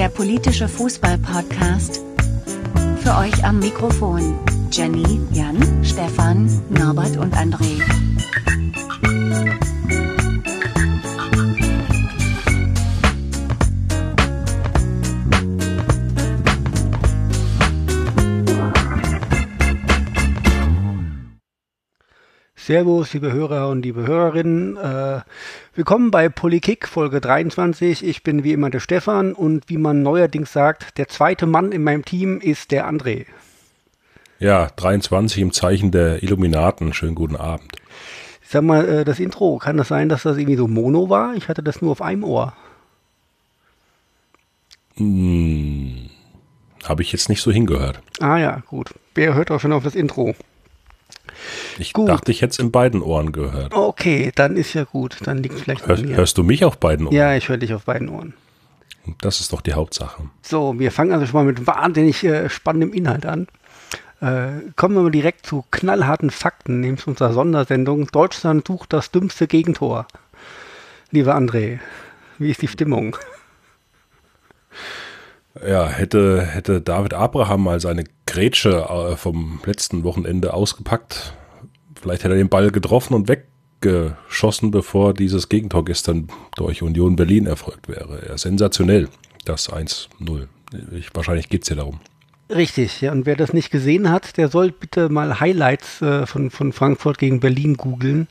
der politische Fußball-Podcast. Für euch am Mikrofon Jenny, Jan, Stefan, Norbert und André. Servus, liebe Hörer und liebe Hörerinnen. Äh, willkommen bei Polykick Folge 23. Ich bin wie immer der Stefan und wie man neuerdings sagt, der zweite Mann in meinem Team ist der André. Ja, 23 im Zeichen der Illuminaten. Schönen guten Abend. Sag mal, äh, das Intro, kann das sein, dass das irgendwie so Mono war? Ich hatte das nur auf einem Ohr. Hm, Habe ich jetzt nicht so hingehört. Ah ja, gut. Wer hört auch schon auf das Intro? Ich Gut. dachte, ich hätte es in beiden Ohren gehört. Okay, dann ist ja gut. Dann liegt vielleicht mir. hörst du mich auf beiden Ohren? Ja, ich höre dich auf beiden Ohren. Das ist doch die Hauptsache. So, wir fangen also schon mal mit wahnsinnig äh, spannendem Inhalt an. Äh, kommen wir mal direkt zu knallharten Fakten, nämlich unserer Sondersendung. Deutschland sucht das dümmste Gegentor. Lieber André, wie ist die Stimmung? Ja, hätte, hätte David Abraham mal seine Grätsche äh, vom letzten Wochenende ausgepackt, vielleicht hätte er den Ball getroffen und weggeschossen, bevor dieses Gegentor gestern durch Union Berlin erfolgt wäre. Ja, sensationell, das 1-0. Ich, wahrscheinlich geht es ja darum. Richtig, ja. Und wer das nicht gesehen hat, der soll bitte mal Highlights äh, von, von Frankfurt gegen Berlin googeln.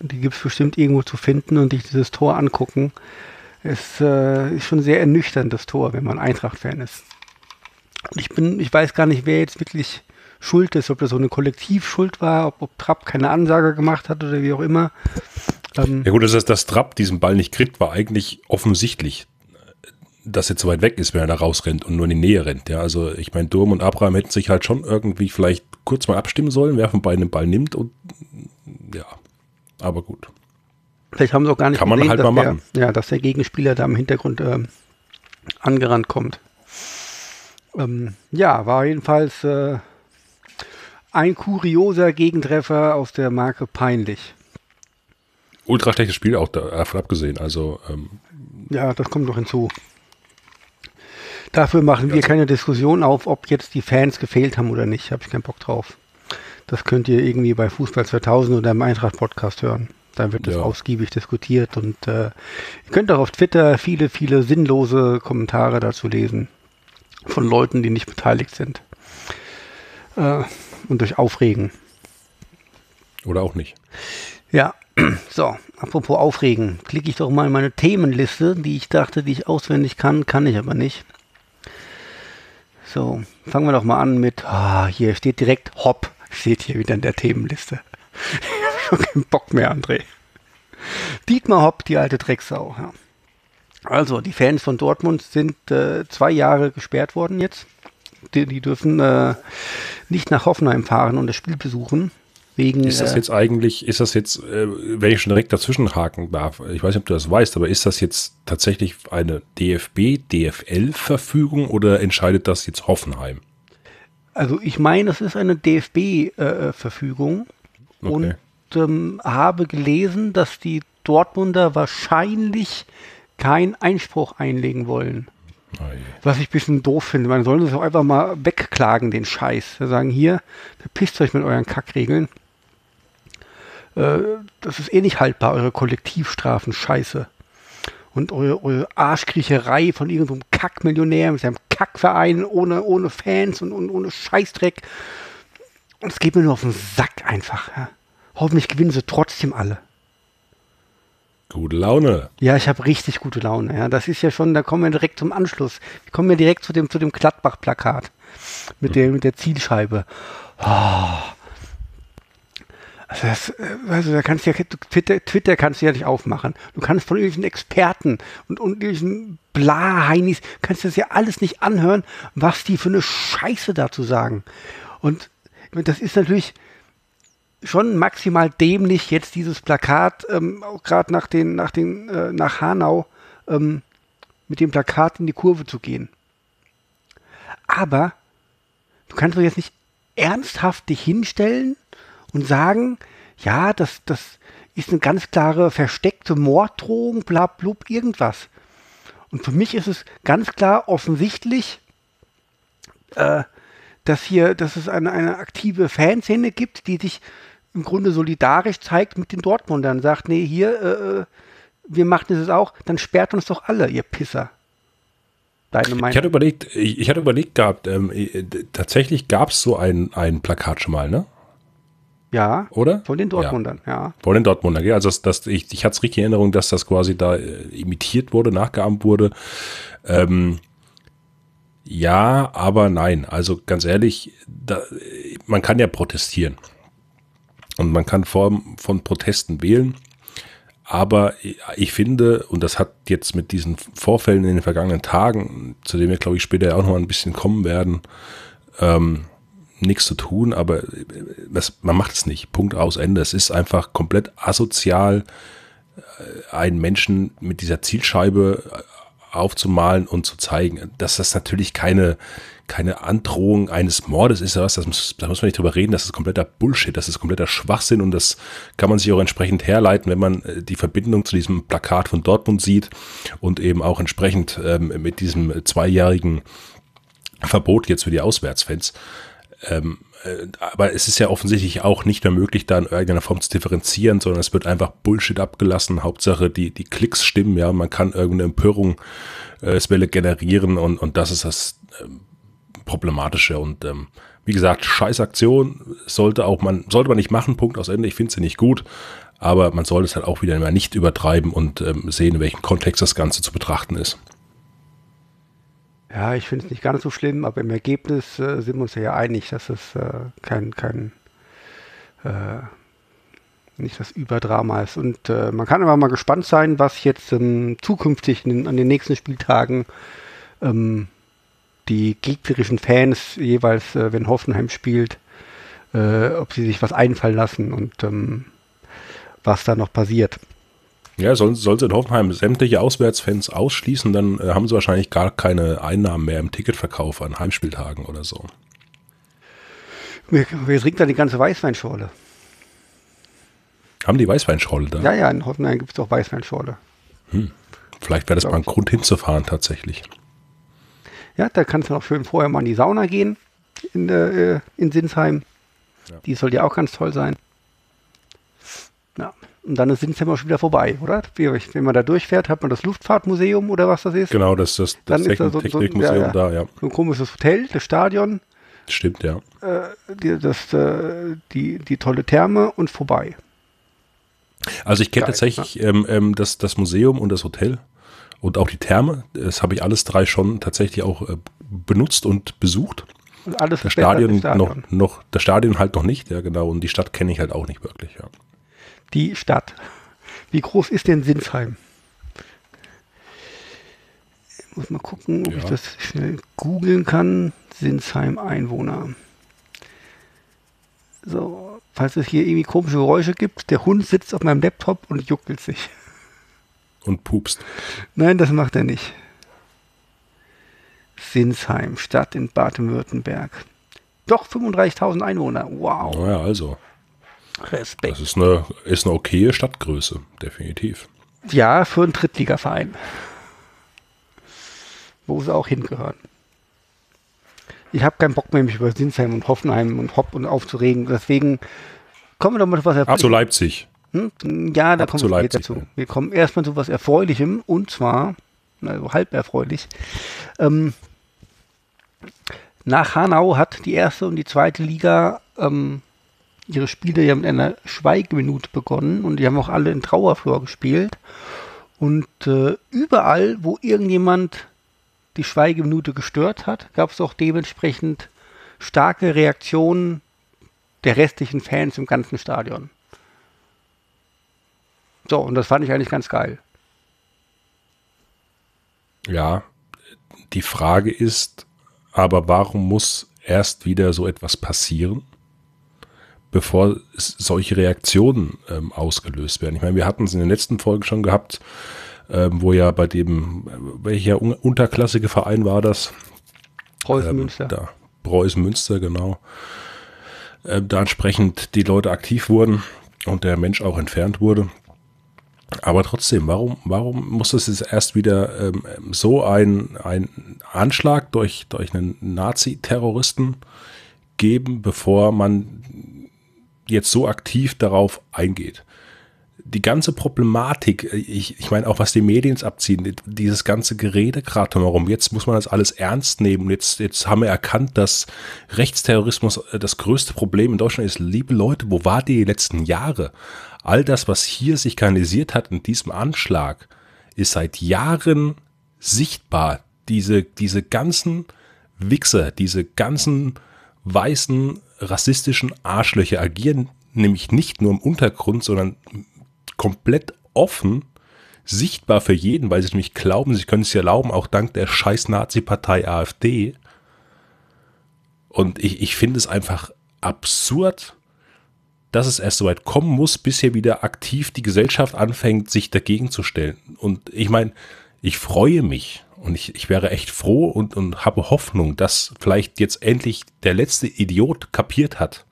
Und die gibt es bestimmt irgendwo zu finden und sich dieses Tor angucken. Es äh, ist schon sehr ernüchternd, das Tor, wenn man Eintracht-Fan ist. Ich bin, ich weiß gar nicht, wer jetzt wirklich schuld ist, ob das so eine Kollektivschuld war, ob, ob Trapp keine Ansage gemacht hat oder wie auch immer. Ähm, Ja gut, dass, dass Trapp diesen Ball nicht kriegt, war eigentlich offensichtlich, dass er zu weit weg ist, wenn er da rausrennt und nur in die Nähe rennt. Ja, also ich meine, Durm und Abraham hätten sich halt schon irgendwie vielleicht kurz mal abstimmen sollen, wer von beiden den Ball nimmt und ja, aber gut. Vielleicht haben sie auch gar nicht Kann man halt dass, mal der, machen. ja, dass der Gegenspieler da im Hintergrund ähm, angerannt kommt. Ähm, ja, war jedenfalls äh, ein kurioser Gegentreffer aus der Marke peinlich. Ultra schlechtes Spiel auch davon abgesehen. Also ähm, Ja, das kommt noch hinzu. Dafür machen wir keine Diskussion auf, ob jetzt die Fans gefehlt haben oder nicht. Habe ich keinen Bock drauf. Das könnt ihr irgendwie bei Fußball 2000 oder im Eintracht-Podcast hören. Da wird das Ja. ausgiebig diskutiert und äh, ihr könnt auch auf Twitter viele, viele sinnlose Kommentare dazu lesen. Von Leuten, die nicht beteiligt sind. Äh, und euch aufregen. oder auch nicht. Ja, so, apropos aufregen, klicke ich doch mal in meine Themenliste, die ich dachte, die ich auswendig kann, kann ich aber nicht. So, fangen wir doch mal an mit, ah, hier steht direkt Hopp, steht hier wieder in der Themenliste. Habe keinen Bock mehr, André. Dietmar Hopp, die alte Drecksau. Ja. Also, die Fans von Dortmund sind äh, zwei Jahre gesperrt worden jetzt. Die, die dürfen äh, nicht nach Hoffenheim fahren und das Spiel besuchen. Wegen, Ist das äh, jetzt eigentlich, ist das jetzt, äh, wenn ich schon direkt dazwischen haken darf, ich weiß nicht, ob du das weißt, aber ist das jetzt tatsächlich eine DFB, DFL-Verfügung oder entscheidet das jetzt Hoffenheim? Also ich meine, es ist eine DFB-Verfügung Okay. und ähm, habe gelesen, dass die Dortmunder wahrscheinlich keinen Einspruch einlegen wollen. Je. Was ich ein bisschen doof finde. Man soll das auch einfach mal wegklagen, den Scheiß. Wir sagen hier, verpisst euch mit euren Kackregeln. Äh, das ist eh nicht haltbar, eure Kollektivstrafen, Scheiße. Und eure, eure Arschkriecherei von irgendeinem Kackmillionär mit seinem Kackverein ohne, ohne Fans und, und ohne Scheißdreck. Und es geht mir nur auf den Sack einfach. Ja. Hoffentlich gewinnen sie trotzdem alle. Gute Laune. Ja, ich habe richtig gute Laune. Ja, das ist ja schon, da kommen wir direkt zum Anschluss. Wir kommen ja direkt zu dem, zu dem Gladbach-Plakat mit, der, mit der Zielscheibe. Oh. Also, das, äh, also da kannst du ja, Twitter, Twitter kannst du ja nicht aufmachen. Du kannst von irgendwelchen Experten und, und irgendwelchen Bla-Heinis, kannst du das ja alles nicht anhören, was die für eine Scheiße dazu sagen. Und das ist natürlich, schon maximal dämlich, jetzt dieses Plakat, ähm, gerade nach den, nach den, äh, nach Hanau, ähm, mit dem Plakat in die Kurve zu gehen. Aber du kannst doch jetzt nicht ernsthaft dich hinstellen und sagen, ja, das, das ist eine ganz klare versteckte Morddrohung, bla, blub, irgendwas. Und für mich ist es ganz klar offensichtlich, äh, dass hier, dass es eine, eine aktive Fanszene gibt, die sich im Grunde solidarisch zeigt mit den Dortmundern, sagt, nee, hier, äh, äh wir machen es auch, dann sperrt uns doch alle, ihr Pisser. Deine Meinung? Ich hatte überlegt, ich, ich hatte überlegt gehabt, ähm, äh, tatsächlich gab es so ein, ein Plakat schon mal, ne? Ja. Oder? Von den Dortmundern, ja. ja. Von den Dortmundern, ja. Also das, das, ich, ich hatte es richtig in Erinnerung, dass das quasi da äh, imitiert wurde, nachgeahmt wurde. Ähm, ja, aber nein. Also ganz ehrlich, da, man kann ja protestieren. Und man kann Formen von Protesten wählen. Aber ich finde, und das hat jetzt mit diesen Vorfällen in den vergangenen Tagen, zu denen wir, glaube ich, später auch noch ein bisschen kommen werden, ähm, nichts zu tun, aber das, man macht es nicht. Punkt aus Ende. Es ist einfach komplett asozial, äh, einen Menschen mit dieser Zielscheibe aufzumalen und zu zeigen, dass das natürlich keine, keine Androhung eines Mordes ist, was, das muss, da muss man nicht drüber reden, das ist kompletter Bullshit, das ist kompletter Schwachsinn und das kann man sich auch entsprechend herleiten, wenn man äh, die Verbindung zu diesem Plakat von Dortmund sieht und eben auch entsprechend ähm, mit diesem zweijährigen Verbot jetzt für die Auswärtsfans. Ähm, äh, aber es ist ja offensichtlich auch nicht mehr möglich, da in irgendeiner Form zu differenzieren, sondern es wird einfach Bullshit abgelassen. Hauptsache die, die Klicks stimmen, ja, man kann irgendeine Empörung äh, generieren und, und das ist das ähm, Problematische. Und ähm, wie gesagt, scheiß Aktion sollte auch man, sollte man nicht machen, Punkt aus Ende. Ich finde sie nicht gut, aber man sollte es halt auch wieder nicht übertreiben und ähm, sehen, in welchem Kontext das Ganze zu betrachten ist. Ja, ich finde es nicht ganz so schlimm, aber im Ergebnis äh, sind wir uns ja einig, dass es äh, kein, kein äh, nicht das Überdrama ist. Und äh, man kann aber mal gespannt sein, was jetzt ähm, zukünftig in, an den nächsten Spieltagen ähm, die gegnerischen Fans jeweils, äh, wenn Hoffenheim spielt, ob sie sich was einfallen lassen und ähm, was da noch passiert. Ja, soll, soll sie in Hoffenheim sämtliche Auswärtsfans ausschließen, dann äh, haben sie wahrscheinlich gar keine Einnahmen mehr im Ticketverkauf an Heimspieltagen oder so. Wer, wer trinkt da die ganze Weißweinschorle? Haben die Weißweinschorle da? Ja, ja, in Hoffenheim gibt es auch Weißweinschorle. Hm. Vielleicht wäre das mal ein Grund hinzufahren tatsächlich. Ja, da kannst du noch schön vorher mal in die Sauna gehen in, äh, in Sinsheim. Ja. Die soll ja auch ganz toll sein. Und dann ist Sinsheim auch schon wieder vorbei, oder? Wenn man da durchfährt, hat man das Luftfahrtmuseum oder was das ist. Genau, das, ist das, das ist da so, Technikmuseum so, ja, da, ja. So ein komisches Hotel, das Stadion. Stimmt, ja. Äh, die, das, äh, die, die tolle Therme und vorbei. Also ich kenne tatsächlich ja. ähm, ähm, das, das Museum und das Hotel und auch die Therme. Das habe ich alles drei schon tatsächlich auch äh, benutzt und besucht. Und alles das Stadion, Stadion, Noch, noch, das Stadion halt noch nicht, ja genau. Und die Stadt kenne ich halt auch nicht wirklich, ja die Stadt. Wie groß ist denn Sinsheim? Ich muss mal gucken, ob ja. ich das schnell googeln kann. Sinsheim Einwohner. So, falls es hier irgendwie komische Geräusche gibt, der Hund sitzt auf meinem Laptop und juckelt sich. Und pupst. Nein, das macht er nicht. Sinsheim, Stadt in Baden-Württemberg. Doch 35.000 Einwohner. Wow. Naja, also. Respekt. Das ist eine, ist eine okaye Stadtgröße, definitiv. Ja, für einen Drittligaverein. Wo sie auch hingehören. Ich habe keinen Bock mehr, mich über Sinsheim und Hoffenheim und Hopp und aufzuregen. Deswegen kommen wir doch mal zu was Erfreulichem. Zu Leipzig. Hm? Ja, da Ab kommen wir dazu. Wir kommen erstmal zu was Erfreulichem und zwar, also halb erfreulich. Ähm, nach Hanau hat die erste und die zweite Liga ähm, ihre Spiele ja mit einer Schweigeminute begonnen und die haben auch alle in Trauerflor gespielt. Und äh, überall, wo irgendjemand die Schweigeminute gestört hat, gab es auch dementsprechend starke Reaktionen der restlichen Fans im ganzen Stadion. So, und das fand ich eigentlich ganz geil. Ja, die Frage ist, aber warum muss erst wieder so etwas passieren? Bevor solche Reaktionen ähm, ausgelöst werden. Ich meine, wir hatten es in den letzten Folgen schon gehabt, ähm, wo ja bei dem, welcher un unterklassige Verein war das? Preußen ähm, Münster. Da, Preußen Münster, genau. Ähm, da entsprechend die Leute aktiv wurden und der Mensch auch entfernt wurde. Aber trotzdem, warum, warum muss es jetzt erst wieder ähm, so ein, ein Anschlag durch, durch einen Nazi-Terroristen geben, bevor man jetzt so aktiv darauf eingeht? die ganze Problematik, ich, ich meine auch, was die Medien abziehen, dieses ganze Gerede gerade drumherum, jetzt muss man das alles ernst nehmen. Jetzt, jetzt haben wir erkannt, dass Rechtsterrorismus äh, das größte Problem in Deutschland ist. Liebe Leute, wo war die letzten Jahre? All das, was hier sich kanalisiert hat in diesem Anschlag, ist seit Jahren sichtbar. Diese, diese ganzen Wichser, diese ganzen weißen rassistischen Arschlöcher agieren nämlich nicht nur im Untergrund, sondern komplett offen, sichtbar für jeden, weil sie nämlich glauben, sie können es ja erlauben, auch dank der scheiß Nazi-Partei AfD. Und ich, ich finde es einfach absurd, dass es erst so weit kommen muss, bis hier wieder aktiv die Gesellschaft anfängt, sich dagegen zu stellen. Und ich meine, ich freue mich und ich, ich wäre echt froh und, und habe Hoffnung, dass vielleicht jetzt endlich der letzte Idiot kapiert hat,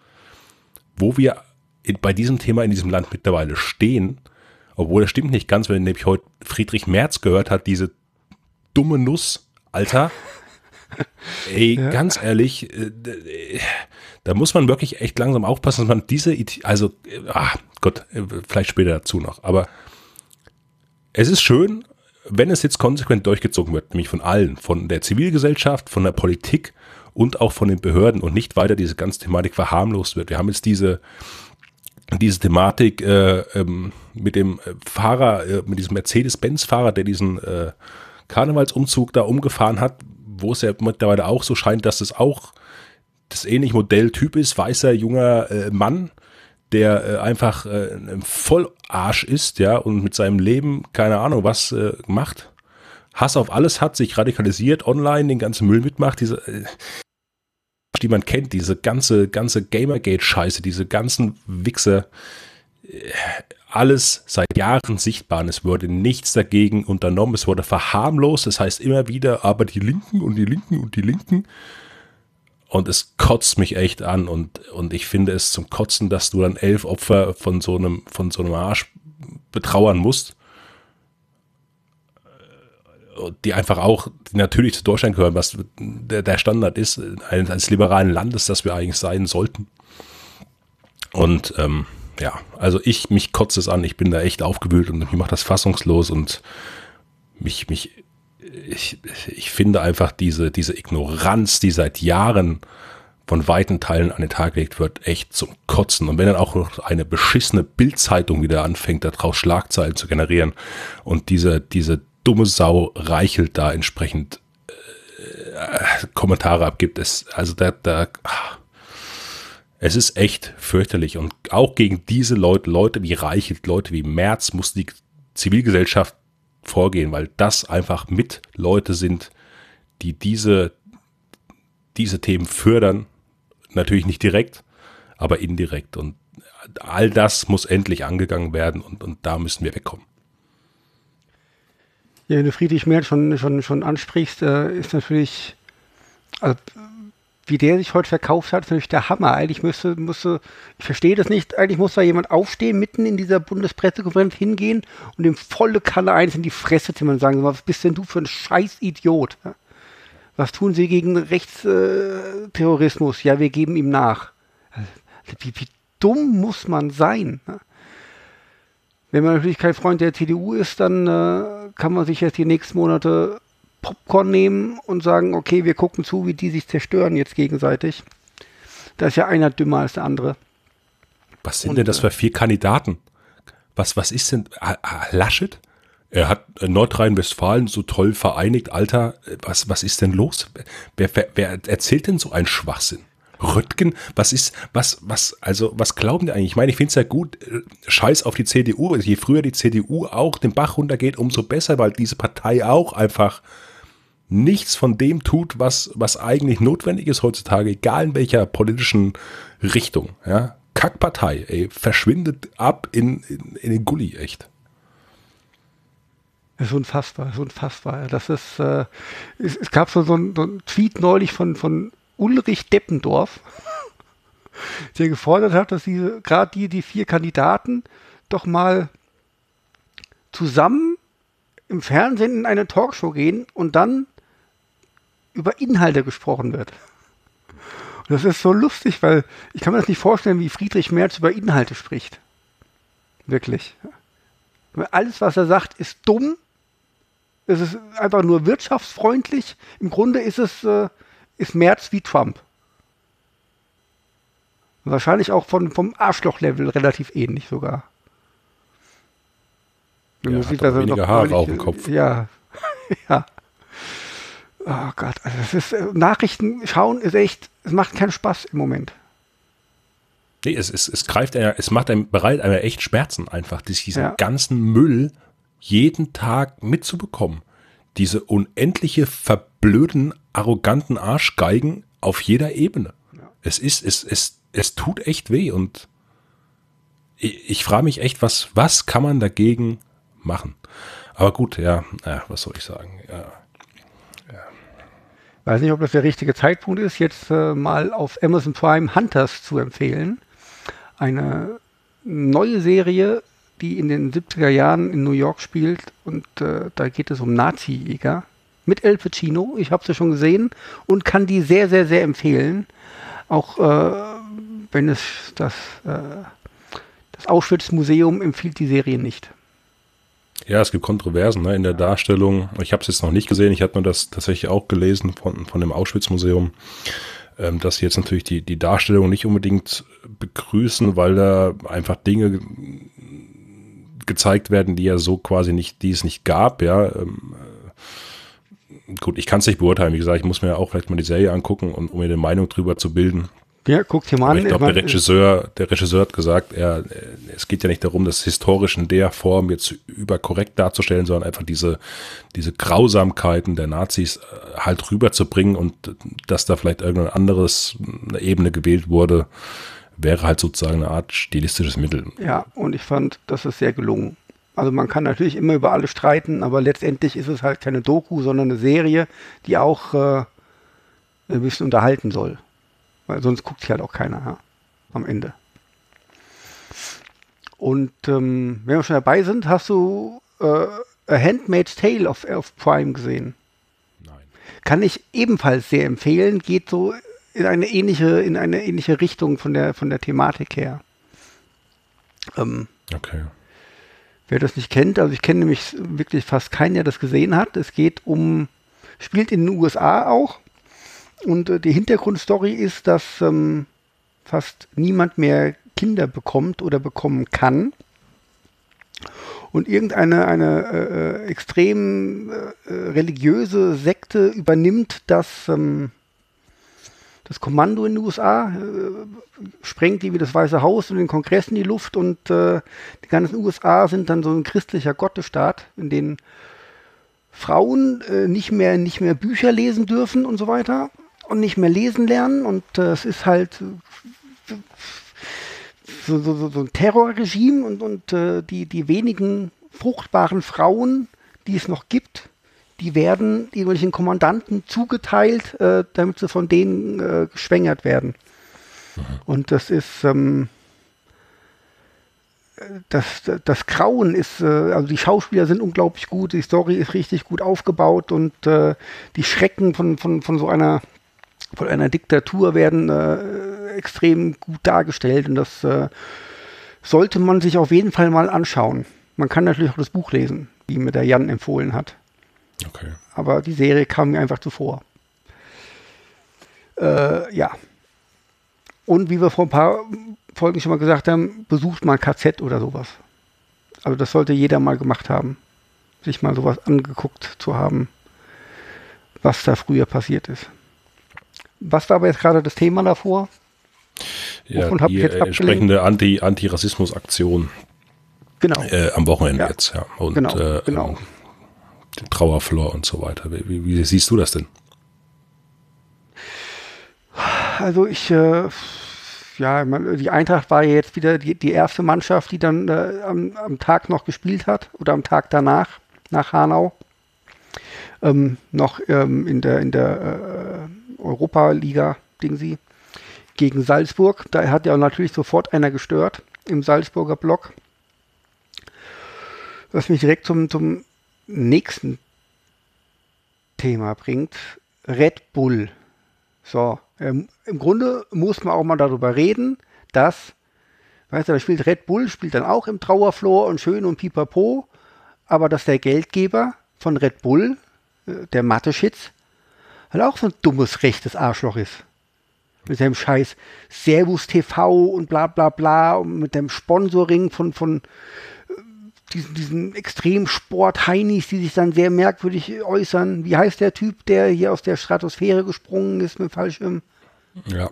wo wir in, bei diesem Thema in diesem Land mittlerweile stehen, obwohl das stimmt nicht ganz, wenn nämlich heute Friedrich Merz gehört hat, diese dumme Nuss, Alter. Ey, ja. ganz ehrlich, äh, da muss man wirklich echt langsam aufpassen, dass man diese, also, ah, Gott, vielleicht später dazu noch, aber es ist schön, wenn es jetzt konsequent durchgezogen wird, nämlich von allen, von der Zivilgesellschaft, von der Politik und auch von den Behörden und nicht weiter diese ganze Thematik verharmlost wird. Wir haben jetzt diese, diese Thematik äh, ähm, mit dem Fahrer, äh, mit diesem Mercedes-Benz-Fahrer, der diesen äh, Karnevalsumzug da umgefahren hat, wo es ja mittlerweile auch so scheint, dass es auch das ähnliche Modelltyp ist, weißer, junger äh, Mann, der äh, einfach äh, ein Vollarsch ist, ja, und mit seinem Leben, keine Ahnung, was äh, macht. Hass auf alles hat, sich radikalisiert, online den ganzen Müll mitmacht, diese, äh, die man kennt, diese ganze, ganze Gamergate-Scheiße, diese ganzen Wichser, äh, alles seit Jahren sichtbar und es wurde nichts dagegen unternommen, es wurde verharmlost, das heißt immer wieder, aber die Linken und die Linken und die Linken und es kotzt mich echt an und, und ich finde es zum Kotzen, dass du dann elf Opfer von so einem, von so einem Arsch betrauern musst die einfach auch natürlich zu Deutschland gehören, was der, der Standard ist, eines liberalen Landes, das wir eigentlich sein sollten. Und ähm, ja, also ich, mich kotzt es an, ich bin da echt aufgewühlt und mich macht das fassungslos und mich, mich, ich, ich finde einfach diese, diese Ignoranz, die seit Jahren von weiten Teilen an den Tag gelegt wird, echt zum Kotzen. Und wenn dann auch noch eine beschissene Bildzeitung wieder anfängt, daraus Schlagzeilen zu generieren und diese, diese dumme Sau reichelt da entsprechend äh, Kommentare abgibt. Es, also da, da, es ist echt fürchterlich. Und auch gegen diese Leute, Leute wie Reichelt, Leute wie Merz, muss die Zivilgesellschaft vorgehen, weil das einfach mit Leute sind, die diese, diese Themen fördern. Natürlich nicht direkt, aber indirekt. Und all das muss endlich angegangen werden und, und da müssen wir wegkommen. Ja, wenn du Friedrich Merz schon, schon, schon ansprichst, äh, ist natürlich, also, wie der sich heute verkauft hat, ist natürlich der Hammer. Eigentlich müsste, müsste, ich verstehe das nicht, eigentlich muss da jemand aufstehen, mitten in dieser Bundespressekonferenz hingehen und dem volle Kalle eins in die Fresse zimmern und sagen, was bist denn du für ein scheiß Idiot? Was tun sie gegen Rechtsterrorismus? Ja, wir geben ihm nach. Also, wie, wie dumm muss man sein? Wenn man natürlich kein Freund der CDU ist, dann äh, kann man sich jetzt die nächsten Monate Popcorn nehmen und sagen, okay, wir gucken zu, wie die sich zerstören jetzt gegenseitig. Da ist ja einer dümmer als der andere. Was sind und, denn das für vier Kandidaten? Was, was ist denn Laschet? Er hat Nordrhein-Westfalen so toll vereinigt. Alter, was, was ist denn los? Wer, wer, wer erzählt denn so einen Schwachsinn? Röttgen, was ist, was, was, also, was glauben die eigentlich? Ich meine, ich finde es ja gut, äh, scheiß auf die CDU. Also je früher die CDU auch den Bach runtergeht, umso besser, weil diese Partei auch einfach nichts von dem tut, was, was eigentlich notwendig ist heutzutage, egal in welcher politischen Richtung, ja. Kackpartei, ey, verschwindet ab in, in, in den Gully, echt. Das ist unfassbar, das ist unfassbar. Das ist, äh, es, es, gab so, so, einen, so einen Tweet neulich von, von Ulrich Deppendorf, der gefordert hat, dass diese, gerade die, die vier Kandidaten doch mal zusammen im Fernsehen in eine Talkshow gehen und dann über Inhalte gesprochen wird. Und das ist so lustig, weil ich kann mir das nicht vorstellen, wie Friedrich Merz über Inhalte spricht. Wirklich. Alles, was er sagt, ist dumm. Es ist einfach nur wirtschaftsfreundlich. Im Grunde ist es äh, ist Merz wie Trump. Wahrscheinlich auch von, vom Arschloch-Level relativ ähnlich sogar. Wenn ja, man sieht, dass er weniger Haare auf dem Kopf. Ja, ja. Oh Gott, also es ist, äh, Nachrichten schauen ist echt, es macht keinen Spaß im Moment. Nee, es, es, es greift einer, es macht einem bereit, einem echt Schmerzen einfach, diesen ja. ganzen Müll jeden Tag mitzubekommen. Diese unendliche, verblöden, arroganten Arschgeigen auf jeder Ebene. Ja. Es ist, es, es, es tut echt weh und ich, ich frage mich echt, was, was kann man dagegen machen? Aber gut, ja, ja was soll ich sagen? Ja. Weiß nicht, ob das der richtige Zeitpunkt ist, jetzt äh, mal auf Amazon Prime Hunters zu empfehlen. Eine neue Serie, die in den 70er Jahren in New York spielt und äh, da geht es um Nazi-Jäger mit El Pacino. Ich habe sie schon gesehen und kann die sehr, sehr, sehr empfehlen. Auch äh, wenn es das, äh, das Auschwitz-Museum empfiehlt die Serie nicht. Ja, es gibt Kontroversen ne, in der Darstellung. Ich habe es jetzt noch nicht gesehen, ich hatte nur das tatsächlich auch gelesen von, von dem Auschwitz-Museum, ähm, dass sie jetzt natürlich die, die Darstellung nicht unbedingt begrüßen, weil da einfach Dinge gezeigt werden, die ja so quasi nicht, die es nicht gab, ja. Ähm, äh, gut, ich kann es nicht beurteilen, wie gesagt, ich muss mir auch vielleicht mal die Serie angucken, und, um mir eine Meinung drüber zu bilden. Ja, guckt dir mal an. Ich glaube, der Regisseur, der Regisseur hat gesagt, er, es geht ja nicht darum, das historisch in der Form jetzt überkorrekt darzustellen, sondern einfach diese, diese Grausamkeiten der Nazis äh, halt rüberzubringen und dass da vielleicht irgendein anderes eine Ebene gewählt wurde, wäre halt sozusagen eine Art stilistisches Mittel. Ja, und ich fand, das ist sehr gelungen. Also man kann natürlich immer über alles streiten, aber letztendlich ist es halt keine Doku, sondern eine Serie, die auch äh, ein bisschen unterhalten soll. Weil sonst guckt sich halt auch keiner ja, am Ende. Und ähm, wenn wir schon dabei sind, hast du äh, A Handmaid's Tale auf, auf Prime gesehen? Nein. Kann ich ebenfalls sehr empfehlen. Geht so in eine ähnliche, in eine ähnliche Richtung von der, von der Thematik her. Ähm, okay. Wer das nicht kennt, also ich kenne nämlich wirklich fast keinen, der das gesehen hat. Es geht um, spielt in den USA auch. Und äh, die Hintergrundstory ist, dass ähm, fast niemand mehr Kinder bekommt oder bekommen kann. Und irgendeine eine äh, äh extrem äh, äh, religiöse Sekte übernimmt das, ähm, das Kommando in den USA, äh, sprengt die wie das Weiße Haus und den Kongress in die Luft und die ganzen USA sind dann so ein christlicher Gottesstaat, in dem Frauen nicht mehr nicht mehr Bücher lesen dürfen und so weiter und nicht mehr lesen lernen und äh, es ist halt so, so, so ein Terrorregime und, und äh, die, die wenigen fruchtbaren Frauen, die es noch gibt, die werden irgendwelchen Kommandanten zugeteilt, äh, damit sie von denen äh, geschwängert werden. Mhm. Und das ist ähm, das, das Grauen ist, äh, also die Schauspieler sind unglaublich gut, die Story ist richtig gut aufgebaut und äh, die Schrecken von, von, von so einer von einer Diktatur werden äh, extrem gut dargestellt und das äh, sollte man sich auf jeden Fall mal anschauen. Man kann natürlich auch das Buch lesen, wie mir der Jan empfohlen hat. Okay. Aber die Serie kam mir einfach zuvor. Äh, ja. Und wie wir vor ein paar Folgen schon mal gesagt haben, besucht mal ein KZ oder sowas. Also das sollte jeder mal gemacht haben. Sich mal sowas angeguckt zu haben, was da früher passiert ist. Was war aber jetzt gerade das Thema davor? Ja, Wovon die jetzt entsprechende Anti, Anti-Rassismus-Aktion. Genau. Äh, am Wochenende ja. jetzt, ja. Und genau, äh, genau. Ähm, den Trauerflor und so weiter. Wie, wie, siehst du das denn? Also ich, äh, ja, die Eintracht war jetzt wieder die, die erste Mannschaft, die dann äh, am, am, Tag noch gespielt hat oder am Tag danach, nach Hanau. Ähm, noch ähm, in der, in der äh, Europa-Liga-Ding sie gegen Salzburg. Da hat ja natürlich sofort einer gestört im Salzburger Block. Was mich direkt zum, zum nächsten Thema bringt. Red Bull. So, ähm, im Grunde muss man auch mal darüber reden, dass, weißt du, da spielt Red Bull, spielt dann auch im Trauerflor und schön und pipapo, aber dass der Geldgeber von Red Bull, äh, der Mathe-Schitz, halt auch so ein dummes, rechtes Arschloch ist. Mit seinem scheiß Servus TV und bla bla bla und mit dem Sponsoring von, von äh, diesen, diesen Extremsport-Heinis, die sich dann sehr merkwürdig äußern. Wie heißt der Typ, der hier aus der Stratosphäre gesprungen ist mit dem Fallschirm? Ja.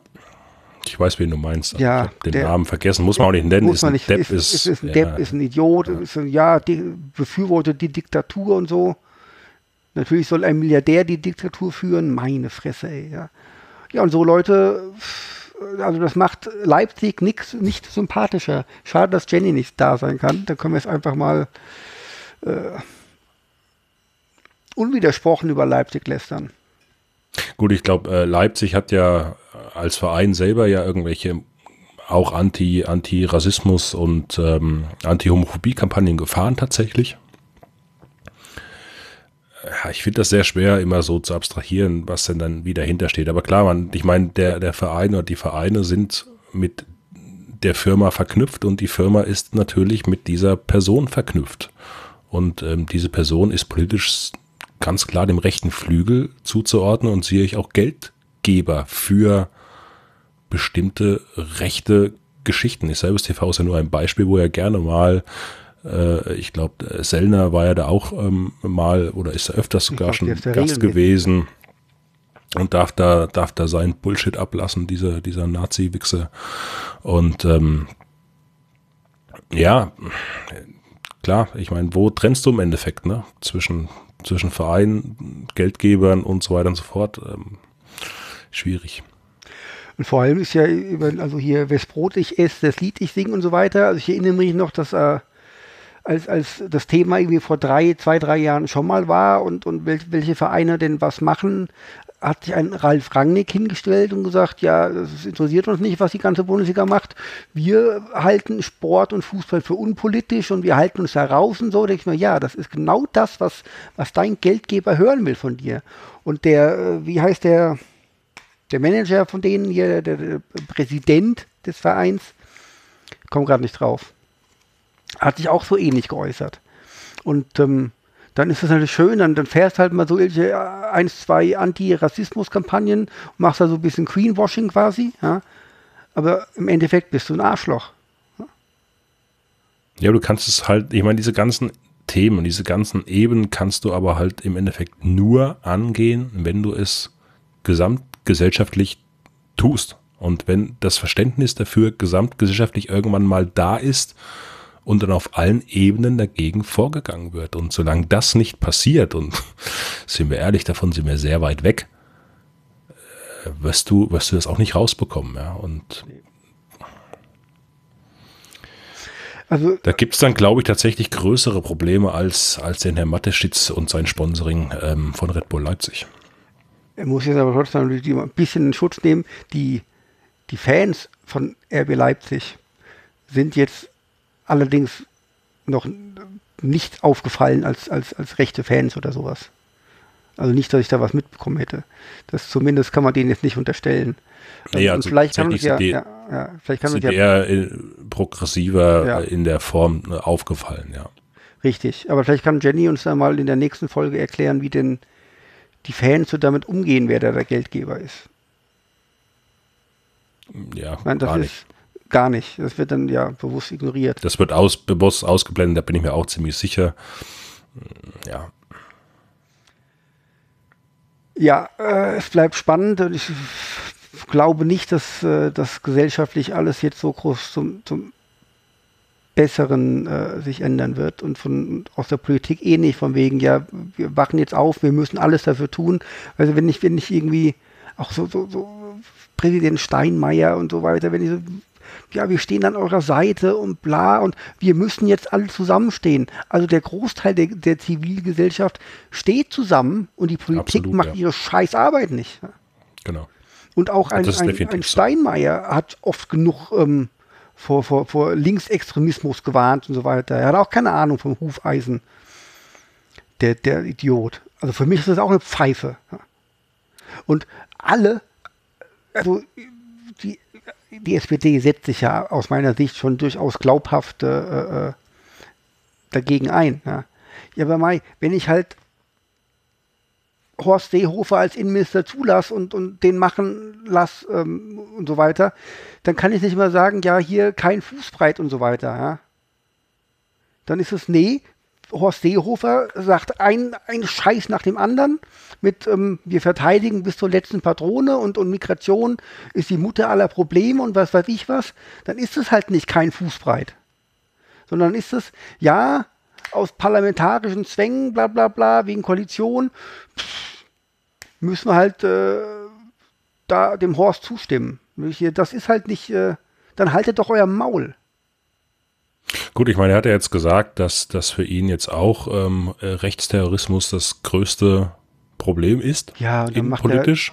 Ich weiß, wen du meinst. Ja, den der- Namen vergessen. Muss man auch nicht nennen. Muss Ist man ein nicht, Depp, ist, ist, ist, ein ja, Depp, ist ein Idiot, ist ein, ja, die, befürwortet die Diktatur und so. Natürlich soll ein Milliardär die Diktatur führen, meine Fresse, ey, ja. Ja, und so Leute, also das macht Leipzig nix, nicht sympathischer. Schade, dass Jenny nicht da sein kann. Da können wir es einfach mal äh, unwidersprochen über Leipzig lästern. Gut, ich glaube, äh, Leipzig hat ja als Verein selber ja irgendwelche auch Anti, Anti-Rassismus und ähm, Anti-Homophobie-Kampagnen gefahren tatsächlich. Ja, ich finde das sehr schwer, immer so zu abstrahieren, was denn dann wieder hintersteht. Aber klar, man, ich meine, der, der Verein oder die Vereine sind mit der Firma verknüpft und die Firma ist natürlich mit dieser Person verknüpft. Und ähm, diese Person ist politisch ganz klar dem rechten Flügel zuzuordnen und sehe ich auch Geldgeber für bestimmte rechte Geschichten. Ich selbst TV ist ja nur ein Beispiel, wo er gerne mal, äh, ich glaube, Sellner war ja da auch ähm, mal oder ist er öfters sogar glaub, schon da Gast gewesen und darf da, darf da seinen Bullshit ablassen, dieser, dieser Nazi-Wichse. Und ähm, ja, klar, ich meine, wo trennst du im Endeffekt, ne? Zwischen, zwischen Vereinen, Geldgebern und so weiter und so fort. Ähm, schwierig. Und vor allem ist ja, also hier, wes Brot ich esse, das Lied ich singe und so weiter. Also ich erinnere mich noch, dass äh, als, als das Thema irgendwie vor drei, zwei, drei Jahren schon mal war und, und wel, welche Vereine denn was machen, hat sich ein Ralf Rangnick hingestellt und gesagt, ja, es interessiert uns nicht, was die ganze Bundesliga macht. Wir halten Sport und Fußball für unpolitisch und wir halten uns da raus und so. Da denke ich mir, ja, das ist genau das, was, was dein Geldgeber hören will von dir. Und der, äh, wie heißt der, der Manager von denen hier, der, der Präsident des Vereins, komme gerade nicht drauf, hat sich auch so ähnlich geäußert. Und ähm, dann ist es natürlich schön, dann, dann fährst halt mal so welche äh, eins, zwei Anti-Rassismus-Kampagnen machst da so ein bisschen Greenwashing quasi, ja. Aber im Endeffekt bist du ein Arschloch. Ja, du kannst es halt, ich meine, diese ganzen Themen, diese ganzen Ebenen kannst du aber halt im Endeffekt nur angehen, wenn du es gesamtgesellschaftlich tust. Und wenn das Verständnis dafür gesamtgesellschaftlich irgendwann mal da ist und dann auf allen Ebenen dagegen vorgegangen wird. Und solange das nicht passiert, und sind wir ehrlich, davon sind wir sehr weit weg, äh, wirst du, wirst du das auch nicht rausbekommen. Ja? Und Also Da gibt es dann, glaube ich, tatsächlich größere Probleme als, als den Herr Mateschitz und sein Sponsoring ähm, von Red Bull Leipzig. er muss jetzt aber trotzdem ein bisschen in Schutz nehmen. Die, die Fans von RB Leipzig sind jetzt allerdings noch nicht aufgefallen als, als, als rechte Fans oder sowas. Also nicht, dass ich da was mitbekommen hätte. Das zumindest kann man denen jetzt nicht unterstellen. Nee, Und also vielleicht kann uns ja, tatsächlich ja, ja, vielleicht kann uns ja eher äh, progressiver Ja. äh, in der Form äh, aufgefallen, ja. Richtig, aber vielleicht kann Jenny uns da mal in der nächsten Folge erklären, wie denn die Fans so damit umgehen, wer da der Geldgeber ist. Ja, Nein, das ist nicht. Gar nicht. Das wird dann ja bewusst ignoriert. Das wird aus, bewusst ausgeblendet, da bin ich mir auch ziemlich sicher. Ja, Ja, äh, es bleibt spannend und ich glaube nicht, dass äh, das gesellschaftlich alles jetzt so groß zum, zum Besseren äh, sich ändern wird und von aus der Politik eh nicht, von wegen, ja, wir wachen jetzt auf, wir müssen alles dafür tun. Also wenn ich, wenn ich irgendwie auch so, so, so Präsident Steinmeier und so weiter, wenn ich so, ja, wir stehen an eurer Seite und bla und wir müssen jetzt alle zusammenstehen. Also der Großteil der, der Zivilgesellschaft steht zusammen und die Politik Absolut, macht ja. ihre scheiß Arbeit nicht. genau. Und auch ein, ein, ein. Steinmeier hat oft genug ähm, vor, vor, vor Linksextremismus gewarnt und so weiter. Er hat auch keine Ahnung vom Hufeisen. Der, der Idiot. Also für mich ist das auch eine Pfeife. Und alle, also die SPD setzt sich ja aus meiner Sicht schon durchaus glaubhaft äh, äh, dagegen ein. Ja, ja aber Mai, wenn ich halt Horst Seehofer als Innenminister zulass und, und den machen lass ähm, und so weiter, dann kann ich nicht immer sagen, ja, hier kein Fußbreit und so weiter. Ja? Dann ist es, nee, Horst Seehofer sagt ein, ein Scheiß nach dem anderen mit ähm, wir verteidigen bis zur letzten Patrone und, und Migration ist die Mutter aller Probleme und was weiß ich was, dann ist es halt nicht kein Fußbreit. Sondern ist es, ja, aus parlamentarischen Zwängen, bla bla bla, wegen Koalition, pff, müssen wir halt äh, da dem Horst zustimmen. Das ist halt nicht, äh, dann haltet doch euer Maul. Gut, ich meine, er hat ja jetzt gesagt, dass das für ihn jetzt auch ähm, äh, Rechtsterrorismus das größte Problem ist. Ja, politisch.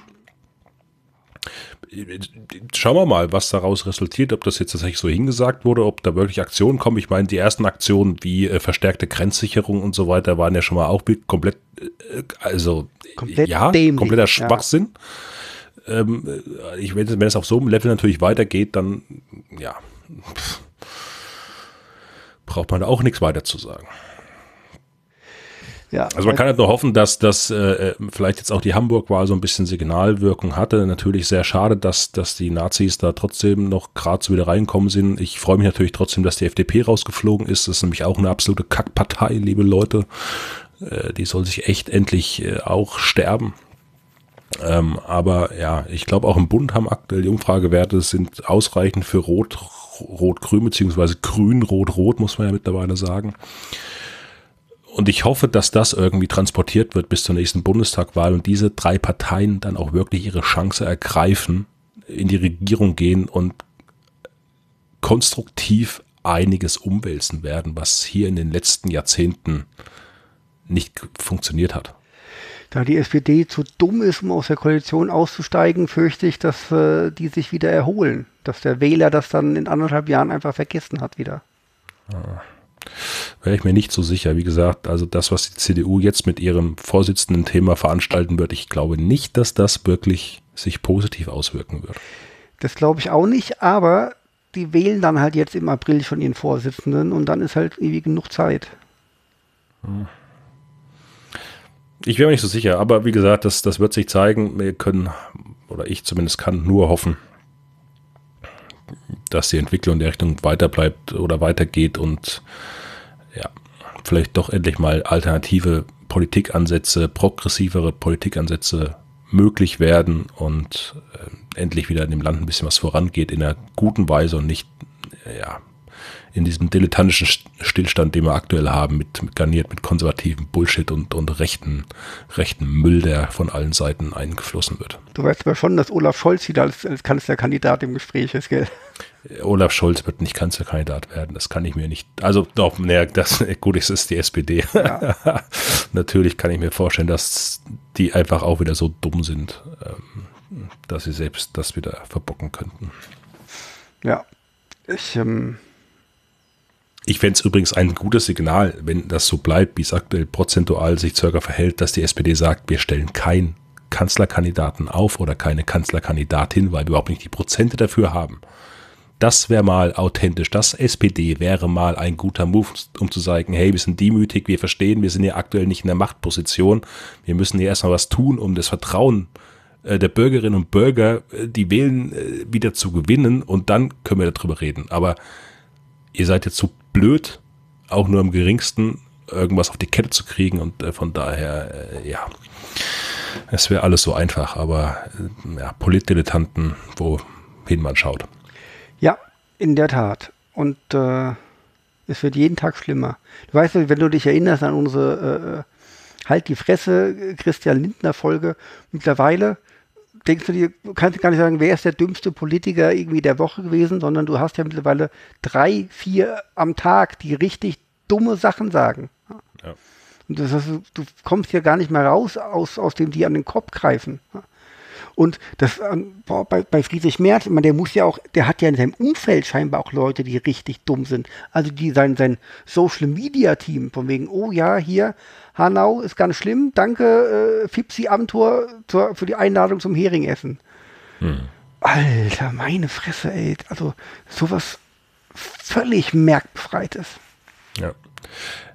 Schauen wir mal, was daraus resultiert, ob das jetzt tatsächlich so hingesagt wurde, ob da wirklich Aktionen kommen. Ich meine, die ersten Aktionen wie äh, verstärkte Grenzsicherung und so weiter waren ja schon mal auch komplett, äh, also komplett ja, dämlich, kompletter Schwachsinn. Ja. Ähm, äh, ich, wenn, wenn es auf so einem Level natürlich weitergeht, dann ja. Pff braucht man da auch nichts weiter zu sagen. Ja, also man kann halt nur hoffen, dass das äh, äh, vielleicht jetzt auch die Hamburg-Wahl so ein bisschen Signalwirkung hatte. Natürlich sehr schade, dass, dass die Nazis da trotzdem noch gerade so wieder reinkommen sind. Ich freue mich natürlich trotzdem, dass die FDP rausgeflogen ist. Das ist nämlich auch eine absolute Kackpartei, liebe Leute. Äh, die soll sich echt endlich äh, auch sterben. Ähm, aber ja, ich glaube auch im Bund haben aktuell die Umfragewerte sind ausreichend für Rot Rot-Grün, beziehungsweise Grün-Rot-Rot, muss man ja mittlerweile sagen. Und ich hoffe, dass das irgendwie transportiert wird bis zur nächsten Bundestagwahl und diese drei Parteien dann auch wirklich ihre Chance ergreifen, in die Regierung gehen und konstruktiv einiges umwälzen werden, was hier in den letzten Jahrzehnten nicht funktioniert hat. Da die SPD zu dumm ist, um aus der Koalition auszusteigen, fürchte ich, dass äh, die sich wieder erholen. Dass der Wähler das dann in anderthalb Jahren einfach vergessen hat wieder. Wäre ich mir nicht so sicher. Wie gesagt, also das, was die CDU jetzt mit ihrem Vorsitzenden Thema veranstalten wird, ich glaube nicht, dass das wirklich sich positiv auswirken wird. Das glaube ich auch nicht, aber die wählen dann halt jetzt im April schon ihren Vorsitzenden und dann ist halt ewig genug Zeit. Hm. Ich wäre mir nicht so sicher, aber wie gesagt, das, das wird sich zeigen. Wir können, oder ich zumindest kann nur hoffen, dass die Entwicklung in der Richtung weiter bleibt oder weitergeht und ja, vielleicht doch endlich mal alternative Politikansätze, progressivere Politikansätze möglich werden und äh, endlich wieder in dem Land ein bisschen was vorangeht in einer guten Weise und nicht ja, in diesem dilettantischen Stillstand, den wir aktuell haben, mit, mit garniert mit konservativen Bullshit und, und rechten, rechten Müll, der von allen Seiten eingeflossen wird. Du weißt aber schon, dass Olaf Scholz wieder als, als Kanzlerkandidat im Gespräch ist, gell? Olaf Scholz wird nicht Kanzlerkandidat werden, das kann ich mir nicht. Also doch, naja, das gut, es ist die SPD. Ja. Natürlich kann ich mir vorstellen, dass die einfach auch wieder so dumm sind, ähm, dass sie selbst das wieder verbocken könnten. Ja, ich ähm, ich fände es übrigens ein gutes Signal, wenn das so bleibt, wie es aktuell prozentual sich circa verhält, dass die SPD sagt, wir stellen keinen Kanzlerkandidaten auf oder keine Kanzlerkandidatin, weil wir überhaupt nicht die Prozente dafür haben. Das wäre mal authentisch. Das SPD wäre mal ein guter Move, um zu sagen, hey, wir sind demütig, wir verstehen, wir sind ja aktuell nicht in der Machtposition. Wir müssen hier erstmal was tun, um das Vertrauen äh, der Bürgerinnen und Bürger, äh, die wählen, äh, wieder zu gewinnen und dann können wir darüber reden. Aber ihr seid jetzt so blöd, auch nur im geringsten irgendwas auf die Kette zu kriegen und äh, von daher, äh, ja, es wäre alles so einfach, aber äh, ja, Politdilettanten, wohin man schaut. Ja, in der Tat. Und äh, es wird jeden Tag schlimmer. Du weißt, wenn du dich erinnerst an unsere äh, Halt die Fresse Christian Lindner Folge, mittlerweile denkst du dir, du kannst gar nicht sagen, wer ist der dümmste Politiker irgendwie der Woche gewesen, sondern du hast ja mittlerweile drei, vier am Tag, die richtig dumme Sachen sagen. Ja. Und das heißt, du kommst ja gar nicht mehr raus aus, aus dem, die an den Kopf greifen. Und das ähm, boah, bei, bei Friedrich Merz, man, der muss ja auch, der hat ja in seinem Umfeld scheinbar auch Leute, die richtig dumm sind. Also die sein, sein Social Media Team, von wegen, oh ja, hier, Hanau ist ganz schlimm, danke, äh, Fipsi Amtor zur, für die Einladung zum Heringessen. Hm. Alter, meine Fresse, ey. Also sowas völlig merkbefreites. Ja.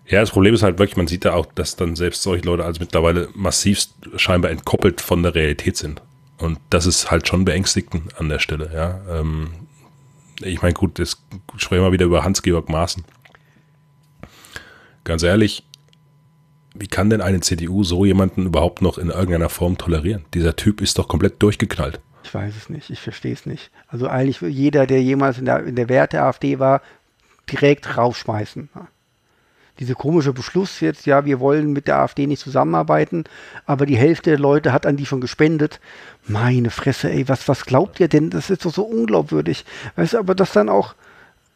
Ja, das Problem ist halt wirklich, man sieht da auch, dass dann selbst solche Leute also mittlerweile massiv scheinbar entkoppelt von der Realität sind. Und das ist halt schon beängstigend an der Stelle, ja. Ähm, ich meine, gut, jetzt sprechen wir wieder über Hans-Georg Maaßen. Ganz ehrlich, wie kann denn eine CDU so jemanden überhaupt noch in irgendeiner Form tolerieren? Dieser Typ ist doch komplett durchgeknallt. Ich weiß es nicht, ich verstehe es nicht. Also eigentlich jeder, der jemals in der, in der Werte AfD war, direkt rausschmeißen diese komische Beschluss jetzt, ja, wir wollen mit der AfD nicht zusammenarbeiten, aber die Hälfte der Leute hat an die schon gespendet. Meine Fresse, ey, was, was glaubt ihr denn? Das ist doch so unglaubwürdig. Weißt du, aber dass dann auch,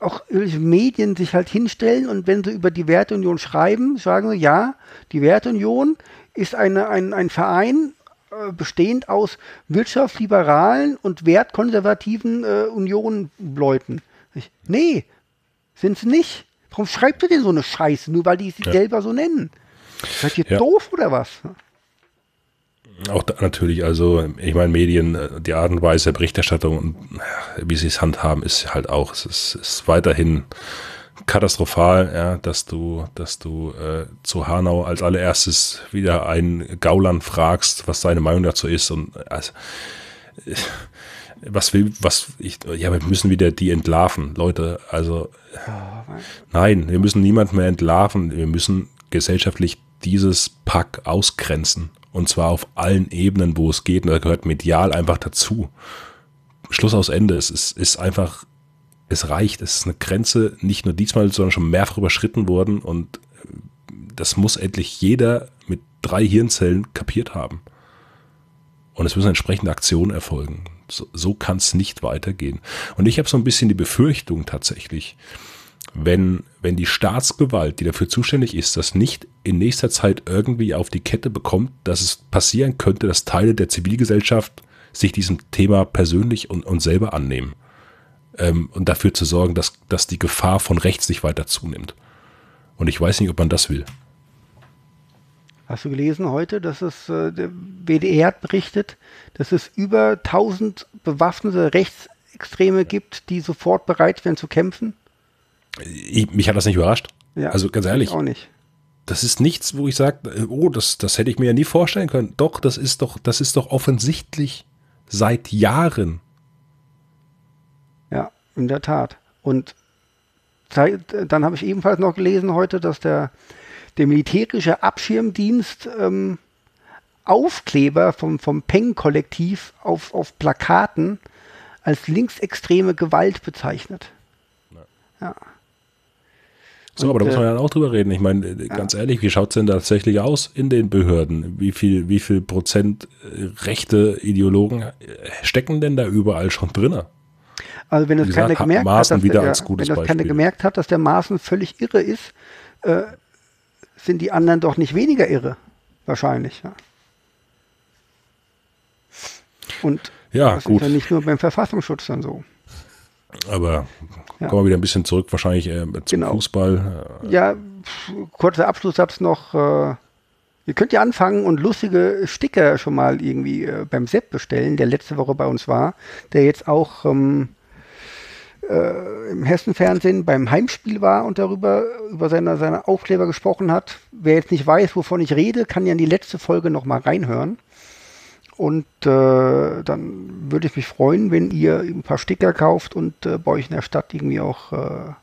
auch Medien sich halt hinstellen und wenn sie über die Werteunion schreiben, sagen sie, ja, die Werteunion ist eine, ein, ein Verein, äh, bestehend aus wirtschaftsliberalen und wertkonservativen äh, Unionleuten. Nee, sind sie nicht. Warum schreibt ihr denn so eine Scheiße, nur weil die sich ja. selber so nennen? Seid ihr ja. doof oder was? Auch da natürlich, also ich meine, Medien, äh, die Art und Weise der Berichterstattung und äh, wie sie es handhaben, ist halt auch, es ist, ist weiterhin katastrophal, ja, dass du, dass du äh, zu Hanau als allererstes wieder einen Gauland fragst, was seine Meinung dazu ist und also, was will, was ich, ja, wir müssen wieder die entlarven, Leute. Also oh, nein, wir müssen niemand mehr entlarven. Wir müssen gesellschaftlich dieses Pack ausgrenzen. Und zwar auf allen Ebenen, wo es geht. Und da gehört medial einfach dazu. Schluss aus Ende. Es ist, ist einfach, es reicht. Es ist eine Grenze, nicht nur diesmal, sondern schon mehrfach überschritten worden. Und das muss endlich jeder mit drei Hirnzellen kapiert haben. Und es müssen entsprechende Aktionen erfolgen. So, so kann es nicht weitergehen. Und ich habe so ein bisschen die Befürchtung tatsächlich, wenn, wenn die Staatsgewalt, die dafür zuständig ist, das nicht in nächster Zeit irgendwie auf die Kette bekommt, dass es passieren könnte, dass Teile der Zivilgesellschaft sich diesem Thema persönlich und, und selber annehmen. Ähm, und dafür zu sorgen, dass, dass die Gefahr von rechts nicht weiter zunimmt. Und ich weiß nicht, ob man das will. Hast du gelesen heute, dass es äh, der WDR hat berichtet, dass es über 1000 bewaffnete Rechtsextreme gibt, die sofort bereit wären zu kämpfen? Ich, mich hat das nicht überrascht. Ja, also ganz ehrlich. Auch nicht. Das ist nichts, wo ich sage, oh, das, das hätte ich mir ja nie vorstellen können. Doch, das ist doch, das ist doch offensichtlich seit Jahren. Ja, in der Tat. Und dann habe ich ebenfalls noch gelesen heute, dass der der militärische Abschirmdienst ähm, Aufkleber vom, vom Peng-Kollektiv auf, auf Plakaten als linksextreme Gewalt bezeichnet. Ja. So, Und, aber da muss man ja auch drüber reden. Ich meine, äh, ganz ja. ehrlich, wie schaut es denn tatsächlich aus in den Behörden? Wie viel, wie viel Prozent äh, rechte Ideologen äh, stecken denn da überall schon drin? Also wenn es keiner gemerkt hat, dass, der, wenn das keiner gemerkt hat, dass der Maßen völlig irre ist, äh, sind die anderen doch nicht weniger irre. Wahrscheinlich. Ja. Und ja, das gut. ist ja nicht nur beim Verfassungsschutz dann so. Aber ja. kommen wir wieder ein bisschen zurück, wahrscheinlich äh, zum genau. Fußball. Ja, kurzer Abschlusssatz noch. Äh, ihr könnt ja anfangen und lustige Sticker schon mal irgendwie äh, beim Sepp bestellen, der letzte Woche bei uns war, der jetzt auch ähm, äh, im Hessenfernsehen beim Heimspiel war und darüber über seine, seine Aufkleber gesprochen hat. Wer jetzt nicht weiß, wovon ich rede, kann ja in die letzte Folge noch mal reinhören. Und äh, dann würde ich mich freuen, wenn ihr ein paar Sticker kauft und äh, bei euch in der Stadt irgendwie auch äh,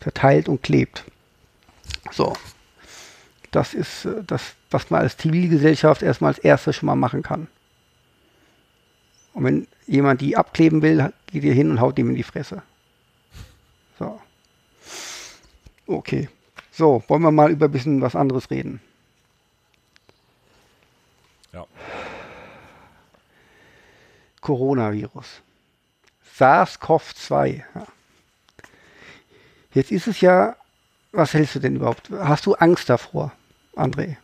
verteilt und klebt. So. Das ist äh, das, was man als Zivilgesellschaft erstmal als erstes schon mal machen kann. Und wenn jemand die abkleben will, geht ihr hin und haut ihm in die Fresse. So. Okay. So, wollen wir mal über ein bisschen was anderes reden. Ja. Coronavirus. SARS-CoV-2. Ja. Jetzt ist es ja, was hältst du denn überhaupt? Hast du Angst davor, André?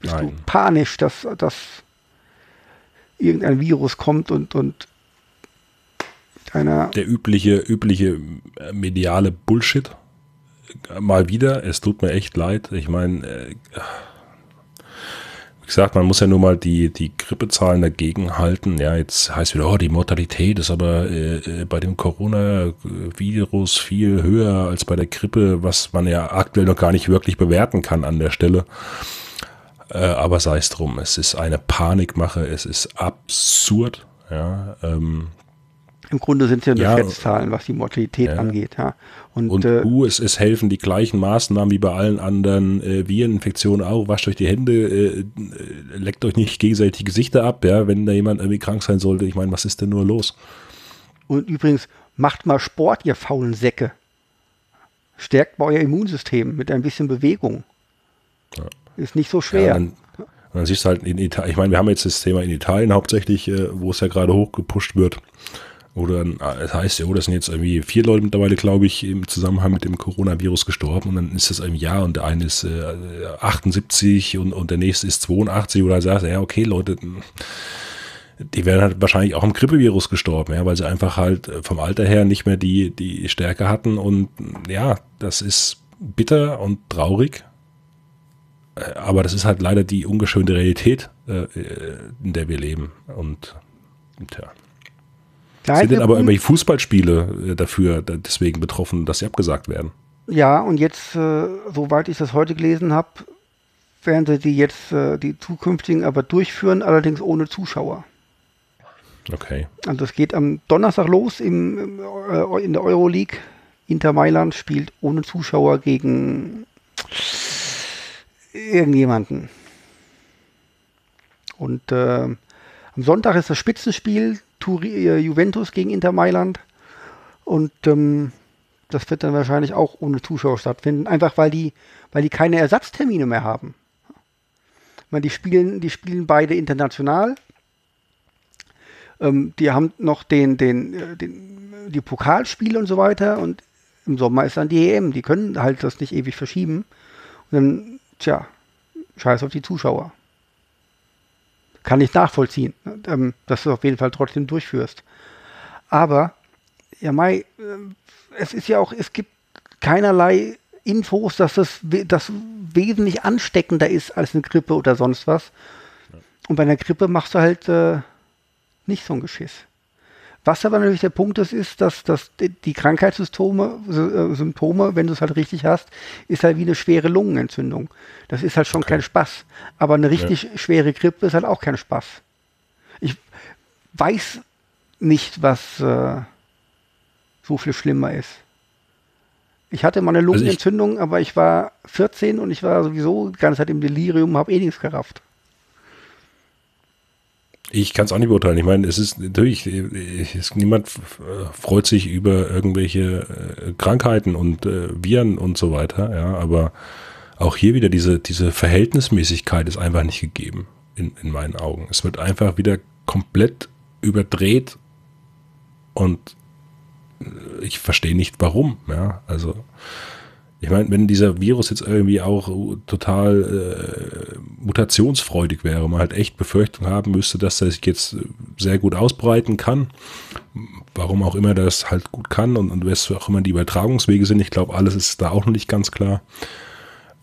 Bist Nein. du panisch, dass, dass irgendein Virus kommt und, und einer. Der übliche, übliche äh, mediale Bullshit. Mal wieder, es tut mir echt leid. Ich meine, äh, wie gesagt, man muss ja nur mal die, die Grippezahlen dagegen halten. Ja, jetzt heißt wieder, oh, die Mortalität ist aber äh, bei dem Coronavirus viel höher als bei der Grippe, was man ja aktuell noch gar nicht wirklich bewerten kann an der Stelle. Äh, aber sei es drum, es ist eine Panikmache, es ist absurd. Ja, ähm, Im Grunde sind es ja nur ja, Schätzzahlen, was die Mortalität ja. angeht. Ja. Und, und äh, uh, es, es helfen die gleichen Maßnahmen wie bei allen anderen äh, Vireninfektionen auch. Wascht euch die Hände, äh, äh, leckt euch nicht gegenseitig die Gesichter ab, ja, wenn da jemand irgendwie krank sein sollte. Ich meine, was ist denn nur los? Und übrigens, macht mal Sport, ihr faulen Säcke. Stärkt mal euer Immunsystem mit ein bisschen Bewegung. Ja. Ist nicht so schwer. Dann, dann siehst du halt in Italien, ich meine, wir haben jetzt das Thema in Italien hauptsächlich, äh, wo es ja gerade hochgepusht wird. Oder das heißt ja, oh, das sind jetzt irgendwie vier Leute mittlerweile, glaube ich, im Zusammenhang mit dem Coronavirus gestorben. Und dann ist das ein Jahr und der eine ist äh, 78 und, und der nächste ist 82. Oder sagst ja, okay, Leute, die wären halt wahrscheinlich auch am Grippevirus gestorben, ja, weil sie einfach halt vom Alter her nicht mehr die, die Stärke hatten. Und ja, das ist bitter und traurig. Äh, aber das ist halt leider die ungeschönte Realität, äh, in der wir leben. Und tja. Sind denn aber irgendwelche Fußballspiele äh, dafür deswegen betroffen, dass sie abgesagt werden? Ja, und jetzt, äh, soweit ich das heute gelesen habe, werden sie die jetzt, äh, die zukünftigen aber durchführen, allerdings ohne Zuschauer. Okay. Also es geht am Donnerstag los im, äh, in der Euroleague. Inter Mailand spielt ohne Zuschauer gegen irgendjemanden. Und äh, am Sonntag ist das Spitzenspiel Turi äh, Juventus gegen Inter Mailand. Und ähm, das wird dann wahrscheinlich auch ohne Zuschauer stattfinden, einfach weil die, weil die keine Ersatztermine mehr haben. Ich meine, die spielen, die spielen beide international. Ähm, die haben noch den, den, äh, den, die Pokalspiele und so weiter und im Sommer ist dann die EM. Die können halt das nicht ewig verschieben. Und dann tja, scheiß auf die Zuschauer. Kann ich nachvollziehen, ähm, dass du auf jeden Fall trotzdem durchführst. Aber, ja, Mai, äh, es ist ja auch, es gibt keinerlei Infos, dass das, das wesentlich ansteckender ist als eine Grippe oder sonst was. Und bei einer Grippe machst du halt äh, nicht so ein Geschiss. Was aber natürlich der Punkt ist, ist, dass, dass die Krankheitssymptome, äh, Symptome, wenn du es halt richtig hast, ist halt wie eine schwere Lungenentzündung. Das ist halt schon okay. kein Spaß. Aber eine richtig ja. schwere Grippe ist halt auch kein Spaß. Ich weiß nicht, was äh, so viel schlimmer ist. Ich hatte mal eine Lungenentzündung, also ich, aber ich war 14 und ich war sowieso die ganze Zeit im Delirium, habe eh nichts gerafft. Ich kann es auch nicht beurteilen. Ich meine, es ist natürlich, es, niemand freut sich über irgendwelche äh, Krankheiten und äh, Viren und so weiter, ja, aber auch hier wieder diese, diese Verhältnismäßigkeit ist einfach nicht gegeben in, in meinen Augen. Es wird einfach wieder komplett überdreht und äh, ich verstehe nicht warum, ja, also ich meine, wenn dieser Virus jetzt irgendwie auch total äh, mutationsfreudig wäre, man halt echt Befürchtung haben müsste, dass er sich jetzt sehr gut ausbreiten kann, warum auch immer das halt gut kann und, und was auch immer die Übertragungswege sind, ich glaube, alles ist da auch noch nicht ganz klar.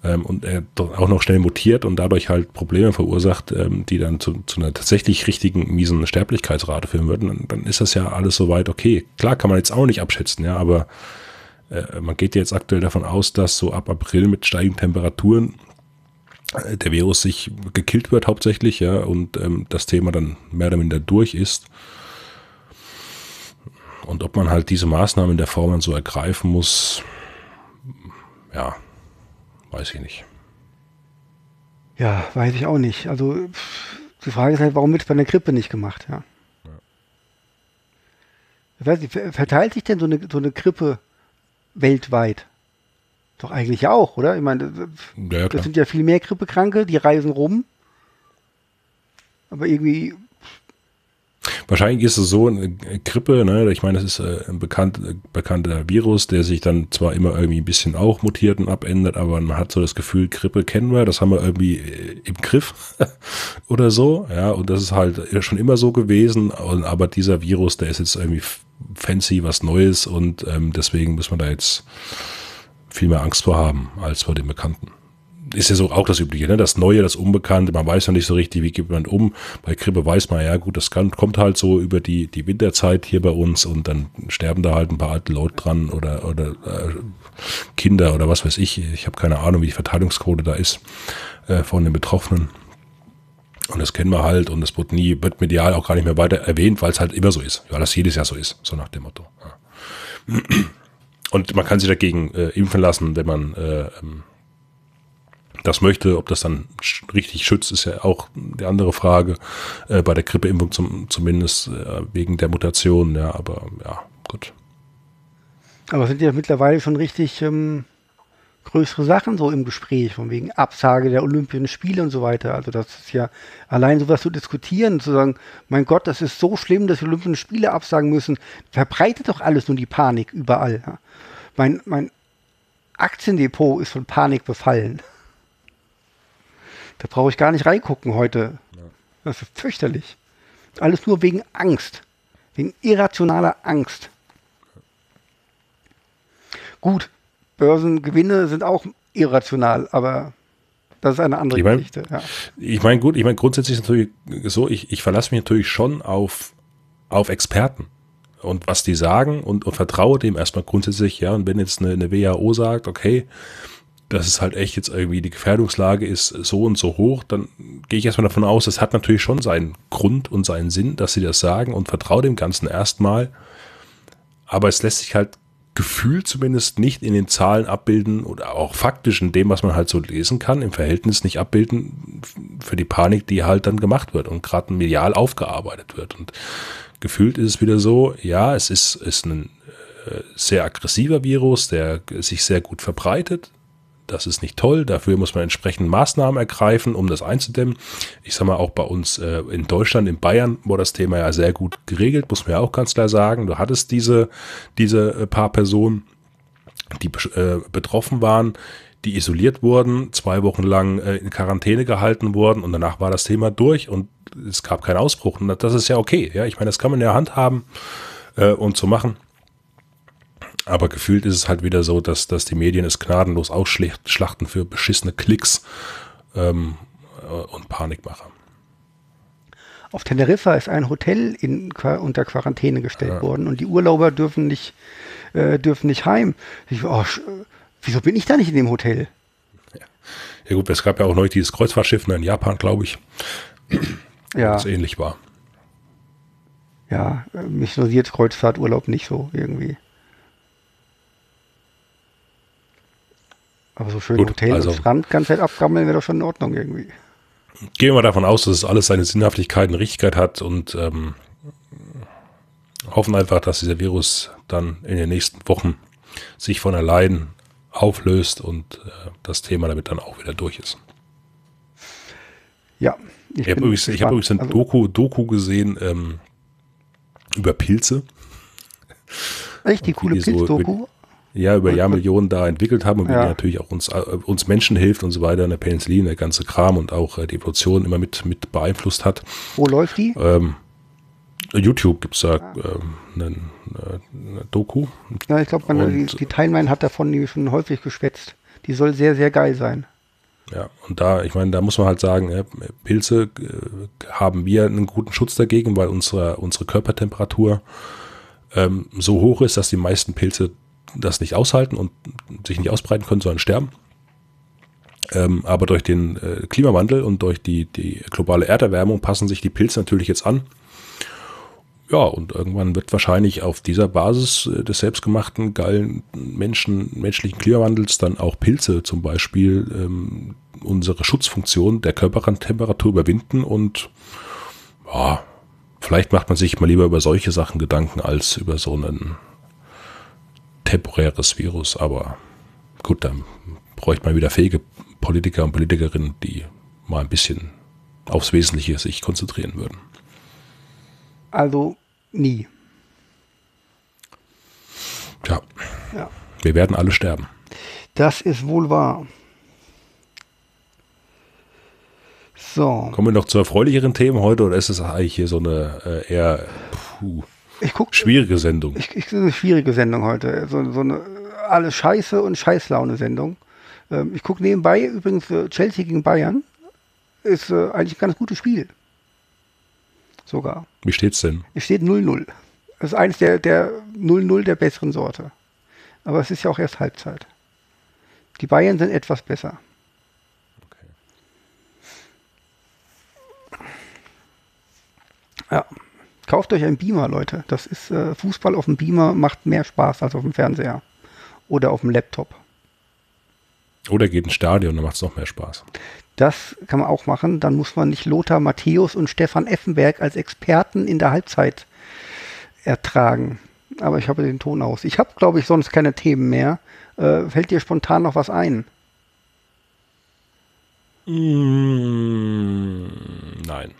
Ähm, und er auch noch schnell mutiert und dadurch halt Probleme verursacht, ähm, die dann zu, zu, einer tatsächlich richtigen miesen Sterblichkeitsrate führen würden, dann, dann ist das ja alles soweit okay. Klar kann man jetzt auch nicht abschätzen, ja, aber äh, man geht jetzt aktuell davon aus, dass so ab April mit steigenden Temperaturen äh, der Virus sich gekillt wird hauptsächlich, ja, und ähm, das Thema dann mehr oder minder durch ist. Und ob man halt diese Maßnahmen in der Form dann so ergreifen muss, ja, weiß ich nicht. Ja, weiß ich auch nicht. Also die Frage ist halt, warum wird es bei einer Grippe nicht gemacht, ja? ja. Ich weiß nicht, verteilt sich denn so eine, so eine Grippe weltweit. Doch eigentlich auch, oder? Ich meine, ja, ja, das sind ja viel mehr Grippekranke, die reisen rum. Aber irgendwie. wahrscheinlich ist es so, eine Grippe, ne, ich meine, das ist äh, ein bekannt, bekannter Virus, der sich dann zwar immer irgendwie ein bisschen auch mutiert und abändert, aber man hat so das Gefühl, Grippe kennen wir, das haben wir irgendwie äh, im Griff oder so, ja, und das ist halt schon immer so gewesen, aber dieser Virus, der ist jetzt irgendwie fancy, was Neues und ähm, deswegen muss man da jetzt viel mehr Angst vor haben als vor dem Bekannten ist ja so auch das Übliche, ne? Das Neue, das Unbekannte, man weiß ja nicht so richtig, wie geht man um. Bei Grippe weiß man, ja gut, das kann, kommt halt so über die, die Winterzeit hier bei uns und dann sterben da halt ein paar alte Leute dran oder, oder äh, Kinder oder was weiß ich. Ich habe keine Ahnung, wie die Verteilungsquote da ist äh, von den Betroffenen. Und das kennen wir halt und das wird nie, wird medial auch gar nicht mehr weiter erwähnt, weil es halt immer so ist. Weil das jedes Jahr so ist, so nach dem Motto. Ja. Und man kann sich dagegen äh, impfen lassen, wenn man äh, ähm, das möchte. Ob das dann richtig schützt, ist ja auch die andere Frage. Äh, bei der Grippeimpfung zum, zumindest äh, wegen der Mutation. Ja, aber ja, gut. Aber sind ja mittlerweile schon richtig ähm, größere Sachen so im Gespräch, von wegen Absage der Olympischen Spiele und so weiter. Also das ist ja allein sowas zu diskutieren, zu sagen, mein Gott, das ist so schlimm, dass die Olympischen Spiele absagen müssen, verbreitet doch alles nur die Panik überall. Ja. Mein, mein Aktiendepot ist von Panik befallen. Da brauche ich gar nicht reingucken heute. Das ist fürchterlich. Alles nur wegen Angst. Wegen irrationaler Angst. Gut, Börsengewinne sind auch irrational, aber das ist eine andere ich mein, Geschichte. Ja. Ich meine, gut, ich meine, grundsätzlich ist natürlich so, ich, ich verlasse mich natürlich schon auf, auf Experten und was die sagen und, und vertraue dem erstmal grundsätzlich, ja, und wenn jetzt eine, eine WHO sagt, okay, dass es halt echt jetzt irgendwie die Gefährdungslage ist so und so hoch, dann gehe ich erstmal davon aus, das hat natürlich schon seinen Grund und seinen Sinn, dass sie das sagen und vertraue dem Ganzen erstmal. Aber es lässt sich halt gefühlt zumindest nicht in den Zahlen abbilden oder auch faktisch in dem, was man halt so lesen kann, im Verhältnis nicht abbilden für die Panik, die halt dann gemacht wird und gerade medial aufgearbeitet wird. Und gefühlt ist es wieder so, ja, es ist, ist ein äh, sehr aggressiver Virus, der sich sehr gut verbreitet, das ist nicht toll. Dafür muss man entsprechend Maßnahmen ergreifen, um das einzudämmen. Ich sage mal, auch bei uns äh, in Deutschland, in Bayern, war das Thema ja sehr gut geregelt, muss man ja auch ganz klar sagen. Du hattest diese, diese äh, paar Personen, die äh, betroffen waren, die isoliert wurden, zwei Wochen lang äh, in Quarantäne gehalten wurden und danach war das Thema durch und es gab keinen Ausbruch. Und das ist ja okay. Ja, ich meine, das kann man ja handhaben äh, und so machen. Aber gefühlt ist es halt wieder so, dass, dass die Medien es gnadenlos ausschlachten für beschissene Klicks ähm, äh, und Panikmacher. Auf Teneriffa ist ein Hotel in, unter Quarantäne gestellt ja. worden und die Urlauber dürfen nicht, äh, dürfen nicht heim. Ich, oh, wieso bin ich da nicht in dem Hotel? Ja. ja gut, es gab ja auch neulich dieses Kreuzfahrtschiff in Japan, glaube ich, ja. das ähnlich war. Ja, mich interessiert Kreuzfahrturlaub nicht so irgendwie. Aber so schön Gut, Hotel also, und Strand ganz Zeit abgammeln wäre doch schon in Ordnung irgendwie. Gehen wir davon aus, dass es alles seine Sinnhaftigkeit und Richtigkeit hat und ähm, hoffen einfach, dass dieser Virus dann in den nächsten Wochen sich von allein auflöst und äh, das Thema damit dann auch wieder durch ist. Ja. Ich, ich habe übrigens, hab übrigens ein also, Doku, Doku gesehen ähm, über Pilze. Echt, die coole Pilz-Doku? So ja, über Jahrmillionen da entwickelt haben und ja. natürlich auch uns, äh, uns Menschen hilft und so weiter, eine Penicillin, der ganze Kram und auch äh, die Evolution immer mit, mit beeinflusst hat. Wo läuft die? Ähm, YouTube gibt es da ah. ähm, eine, eine, Doku. Ja, ich glaube, die, die Timeline hat davon die schon häufig geschwätzt. Die soll sehr, sehr geil sein. Ja, und da, ich meine, da muss man halt sagen, ja, Pilze äh, haben wir einen guten Schutz dagegen, weil unsere, unsere Körpertemperatur ähm, so hoch ist, dass die meisten Pilze das nicht aushalten und sich nicht ausbreiten können, sondern sterben. Ähm, aber durch den äh, Klimawandel und durch die, die globale Erderwärmung passen sich die Pilze natürlich jetzt an. Ja, und irgendwann wird wahrscheinlich auf dieser Basis äh, des selbstgemachten, geilen Menschen, menschlichen Klimawandels dann auch Pilze zum Beispiel ähm, unsere Schutzfunktion der Körpertemperatur überwinden und ja, vielleicht macht man sich mal lieber über solche Sachen Gedanken als über so einen temporäres Virus, aber gut, dann bräuchte man wieder fähige Politiker und Politikerinnen, die mal ein bisschen aufs Wesentliche sich konzentrieren würden. Also nie. Tja, Ja. wir werden alle sterben. Das ist wohl wahr. So, Kommen wir noch zu erfreulicheren Themen heute oder ist es eigentlich hier so eine äh, eher puh, ich gucke schwierige Sendung? Ich, ich, eine schwierige Sendung heute. So, so eine alles Scheiße und Scheißlaune-Sendung. Ähm, ich gucke nebenbei übrigens äh, Chelsea gegen Bayern. Ist äh, eigentlich ein ganz gutes Spiel. Sogar. Wie steht's denn? Es steht 0-0. Das ist eines der, der 0-0 der besseren Sorte. Aber es ist ja auch erst Halbzeit. Die Bayern sind etwas besser. Ja. Kauft euch einen Beamer, Leute. Das ist äh, Fußball auf dem Beamer macht mehr Spaß als auf dem Fernseher. Oder auf dem Laptop. Oder geht ins Stadion, dann macht es noch mehr Spaß. Das kann man auch machen. Dann muss man nicht Lothar Matthäus und Stefan Effenberg als Experten in der Halbzeit ertragen. Aber ich habe den Ton aus. Ich habe, glaube ich, sonst keine Themen mehr. Äh, fällt dir spontan noch was ein? Mm, nein.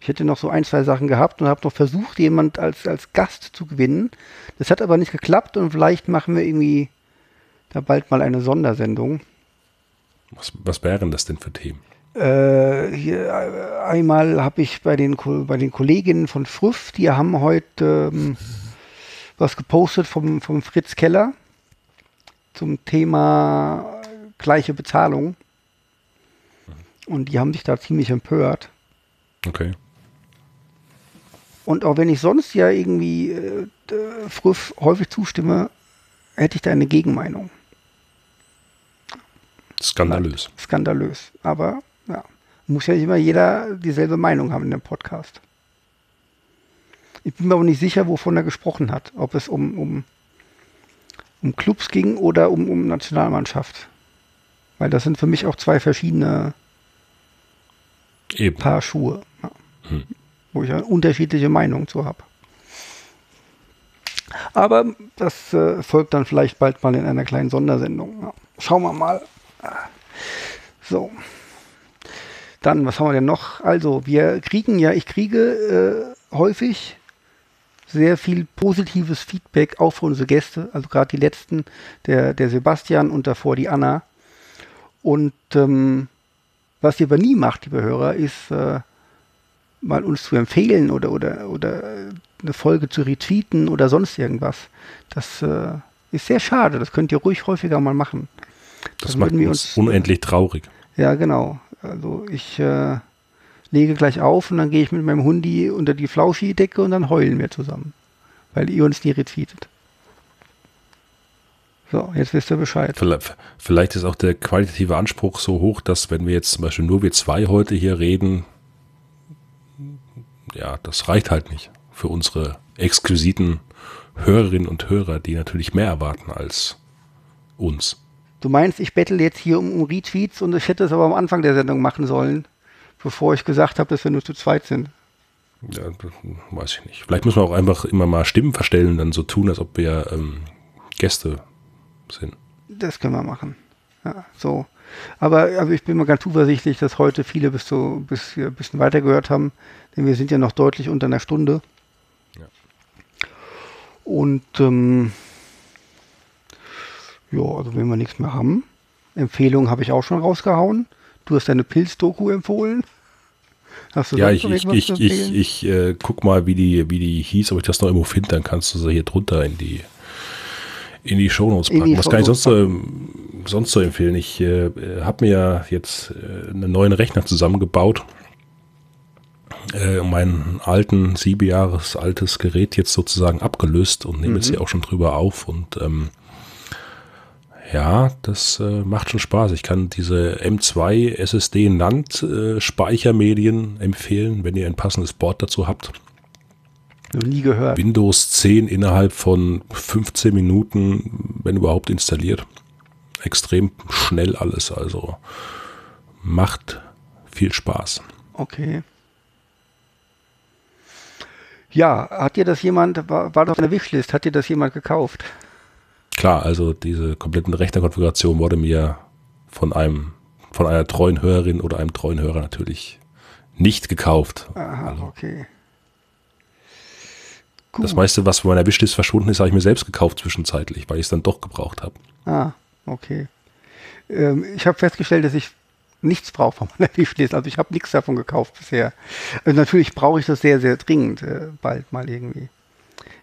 Ich hätte noch so ein, zwei Sachen gehabt und habe noch versucht, jemand als, als Gast zu gewinnen. Das hat aber nicht geklappt und vielleicht machen wir irgendwie da bald mal eine Sondersendung. Was, was wären das denn für Themen? Äh, hier, äh, einmal habe ich bei den, bei den Kolleginnen von Früff, die haben heute ähm, was gepostet vom, vom Fritz Keller zum Thema gleiche Bezahlung. Und die haben sich da ziemlich empört. Okay. Und auch wenn ich sonst ja irgendwie äh, Früff häufig zustimme, hätte ich da eine Gegenmeinung. Skandalös. Skandalös. Aber ja, muss ja nicht immer jeder dieselbe Meinung haben in dem Podcast. Ich bin mir aber nicht sicher, wovon er gesprochen hat. Ob es um, um, um Clubs ging oder um, um Nationalmannschaft. Weil das sind für mich auch zwei verschiedene Eben. Paar Schuhe. Ja. Hm. Wo ich eine unterschiedliche Meinung zu habe. Aber das äh, folgt dann vielleicht bald mal in einer kleinen Sondersendung. Ja. Schauen wir mal. So. Dann, was haben wir denn noch? Also, wir kriegen ja, ich kriege äh, häufig sehr viel positives Feedback auch von unsere Gäste, also gerade die letzten, der, der Sebastian und davor die Anna. Und ähm, was ihr aber nie macht, liebe Hörer, ist äh, mal uns zu empfehlen oder, oder, oder eine Folge zu retweeten oder sonst irgendwas. Das äh, ist sehr schade. Das könnt ihr ruhig häufiger mal machen. Das Dann macht wir uns unendlich traurig. Ja, genau. Also ich äh, lege gleich auf und dann gehe ich mit meinem Hundi unter die Flauschi-Decke und dann heulen wir zusammen. Weil ihr uns nie retweetet. So, jetzt wisst ihr Bescheid. Vielleicht, vielleicht ist auch der qualitative Anspruch so hoch, dass wenn wir jetzt zum Beispiel nur wir zwei heute hier reden, ja, das reicht halt nicht für unsere exquisiten Hörerinnen und Hörer, die natürlich mehr erwarten als uns. Du meinst, ich bettel jetzt hier um, um Retweets und ich hätte es aber am Anfang der Sendung machen sollen, bevor ich gesagt habe, dass wir nur zu zweit sind. Ja, weiß ich nicht. Vielleicht müssen wir auch einfach immer mal Stimmen verstellen, dann so tun, als ob wir ähm, Gäste sind. Das können wir machen. Ja, so. Aber also ich bin mal ganz zuversichtlich, dass heute viele bis so bis ein bisschen weiter gehört haben, denn wir sind ja noch deutlich unter einer Stunde. Ja. Und ähm, ja, also wenn wir nichts mehr haben, Empfehlungen habe ich auch schon rausgehauen. Du hast deine Pilz-Doku empfohlen. Hast du Ja, ich, ich, ich, zu ich, ich äh, guck mal, wie die, wie die hieß, ob ich das noch irgendwo finde, dann kannst du sie hier drunter in die in die Shownotes packen. die Was kann ich sonst, so, sonst so empfehlen? Ich äh, habe mir ja jetzt äh, einen neuen Rechner zusammengebaut, äh, mein alten, sieben Jahres altes Gerät jetzt sozusagen abgelöst und nehme jetzt Mhm. hier auch schon drüber auf und ähm, ja, das äh, macht schon Spaß. Ich kann diese M2 SSD NAND äh, Speichermedien empfehlen, wenn ihr ein passendes Board dazu habt. Noch nie gehört. Windows 10 innerhalb von 15 Minuten, wenn überhaupt installiert. Extrem schnell alles, also macht viel Spaß. Okay. Ja, hat dir das jemand, war, war doch in der Wishlist, hat dir das jemand gekauft? Klar, also diese kompletten Rechnerkonfiguration wurde mir von einem, von einer treuen Hörerin oder einem treuen Hörer natürlich nicht gekauft. Aha, Also, okay. Gut. Das meiste, was von meiner Wishlist verschwunden ist, habe ich mir selbst gekauft zwischenzeitlich, weil ich es dann doch gebraucht habe. Ah, okay. Ähm, ich habe festgestellt, dass ich nichts brauche von meiner Wishlist. Also ich habe nichts davon gekauft bisher. Also natürlich brauche ich das sehr, sehr dringend äh, bald mal irgendwie.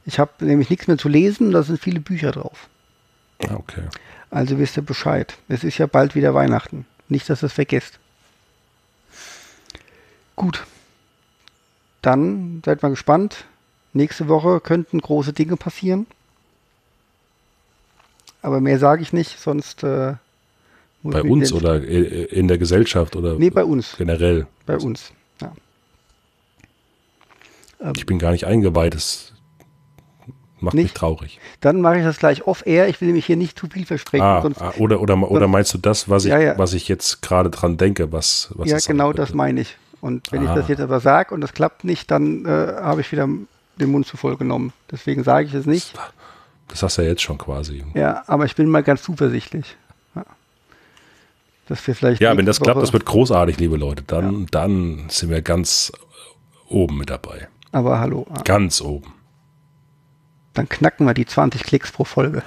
Ich habe nämlich nichts mehr zu lesen, da sind viele Bücher drauf. Ah, okay. Also wisst ihr Bescheid. Es ist ja bald wieder Weihnachten. Nicht, dass ihr es vergesst. Gut. Dann seid mal gespannt. Nächste Woche könnten große Dinge passieren. Aber mehr sage ich nicht, sonst. Äh, bei uns oder in der Gesellschaft oder nee, bei uns. generell? Bei uns, ja. ich bin gar nicht eingeweiht, das macht nicht? mich traurig. Dann mache ich das gleich off-air, ich will nämlich hier nicht zu viel versprechen. Ah, ah, oder, oder, oder meinst du das, was ich, ja, ja. Was ich jetzt gerade dran denke? Was, was ja, genau das meine ich. Und wenn ah. ich das jetzt aber sage und das klappt nicht, dann äh, habe ich wieder den Mund zu voll genommen. Deswegen sage ich es nicht. Das hast du ja jetzt schon quasi. Ja, aber ich bin mal ganz zuversichtlich. Ja. Dass wir vielleicht. Ja, wenn das klappt, das wird großartig, liebe Leute. Dann, ja. dann sind wir ganz oben mit dabei. Aber hallo. Ganz oben. Dann knacken wir die 20 Klicks pro Folge.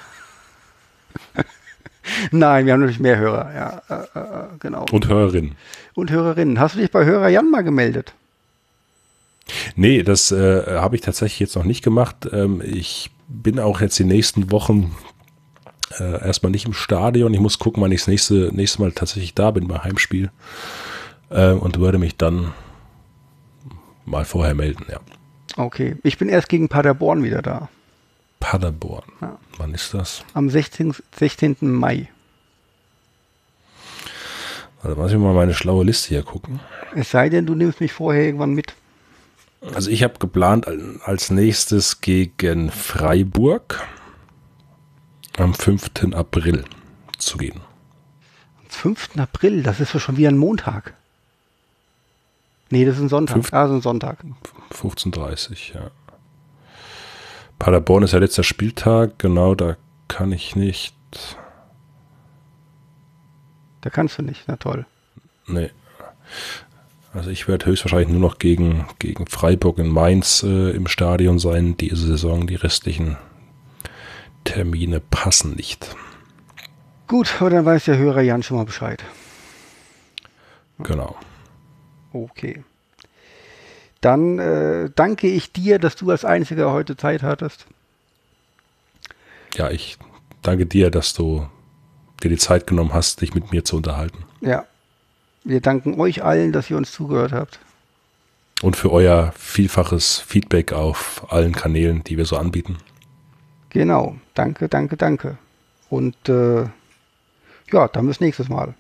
Nein, wir haben natürlich mehr Hörer, ja, äh, äh, genau. Und Hörerinnen. Und Hörerinnen. Hast du dich bei Hörer Jan mal gemeldet? Nee, das äh, habe ich tatsächlich jetzt noch nicht gemacht. Ähm, ich bin auch jetzt die nächsten Wochen äh, erstmal nicht im Stadion. Ich muss gucken, wann ich das nächste, nächste Mal tatsächlich da bin beim Heimspiel. Äh, und würde mich dann mal vorher melden, ja. Okay, ich bin erst gegen Paderborn wieder da. Paderborn. Ja. Wann ist das? Am 16. 16. Mai. Also muss ich mal meine schlaue Liste hier gucken. Es sei denn, du nimmst mich vorher irgendwann mit. Also ich habe geplant als nächstes gegen Freiburg am 5. April zu gehen. Am 5. April, das ist ja schon wieder ein Montag. Nee, das ist ein Sonntag. 5, ah, so ein Sonntag. 15.30 ja. Paderborn ist ja letzter Spieltag, genau, da kann ich nicht. Da kannst du nicht, na toll. Nee. Also ich werde höchstwahrscheinlich nur noch gegen, gegen Freiburg in Mainz äh, im Stadion sein, diese Saison. Die restlichen Termine passen nicht. Gut, aber dann weiß der Hörer Jan schon mal Bescheid. Genau. Okay. Dann äh, danke ich dir, dass du als Einziger heute Zeit hattest. Ja, ich danke dir, dass du dir die Zeit genommen hast, dich mit mir zu unterhalten. Ja, wir danken euch allen, dass ihr uns zugehört habt. Und für euer vielfaches Feedback auf allen Kanälen, die wir so anbieten. Genau, danke, danke, danke. Und äh, ja, dann bis nächstes Mal.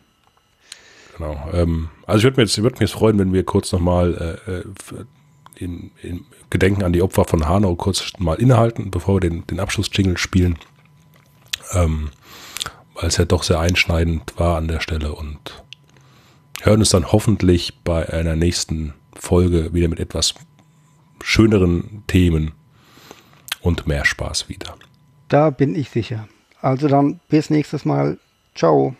Genau. Ähm, also ich würde mir, jetzt, würd mir jetzt freuen, wenn wir kurz nochmal äh, äh in, in Gedenken an die Opfer von Hanau kurz mal innehalten, bevor wir den, den Abschlussjingle spielen. Ähm, weil es ja doch sehr einschneidend war an der Stelle und hören uns dann hoffentlich bei einer nächsten Folge wieder mit etwas schöneren Themen und mehr Spaß wieder. Da bin ich sicher. Also dann bis nächstes Mal. Ciao.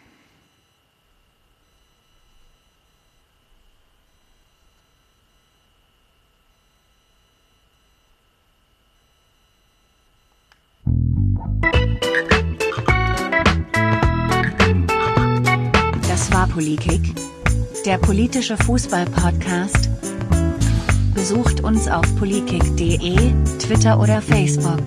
Das war Politik der politische Fußball-Podcast. Besucht uns auf politik.de, Twitter oder Facebook.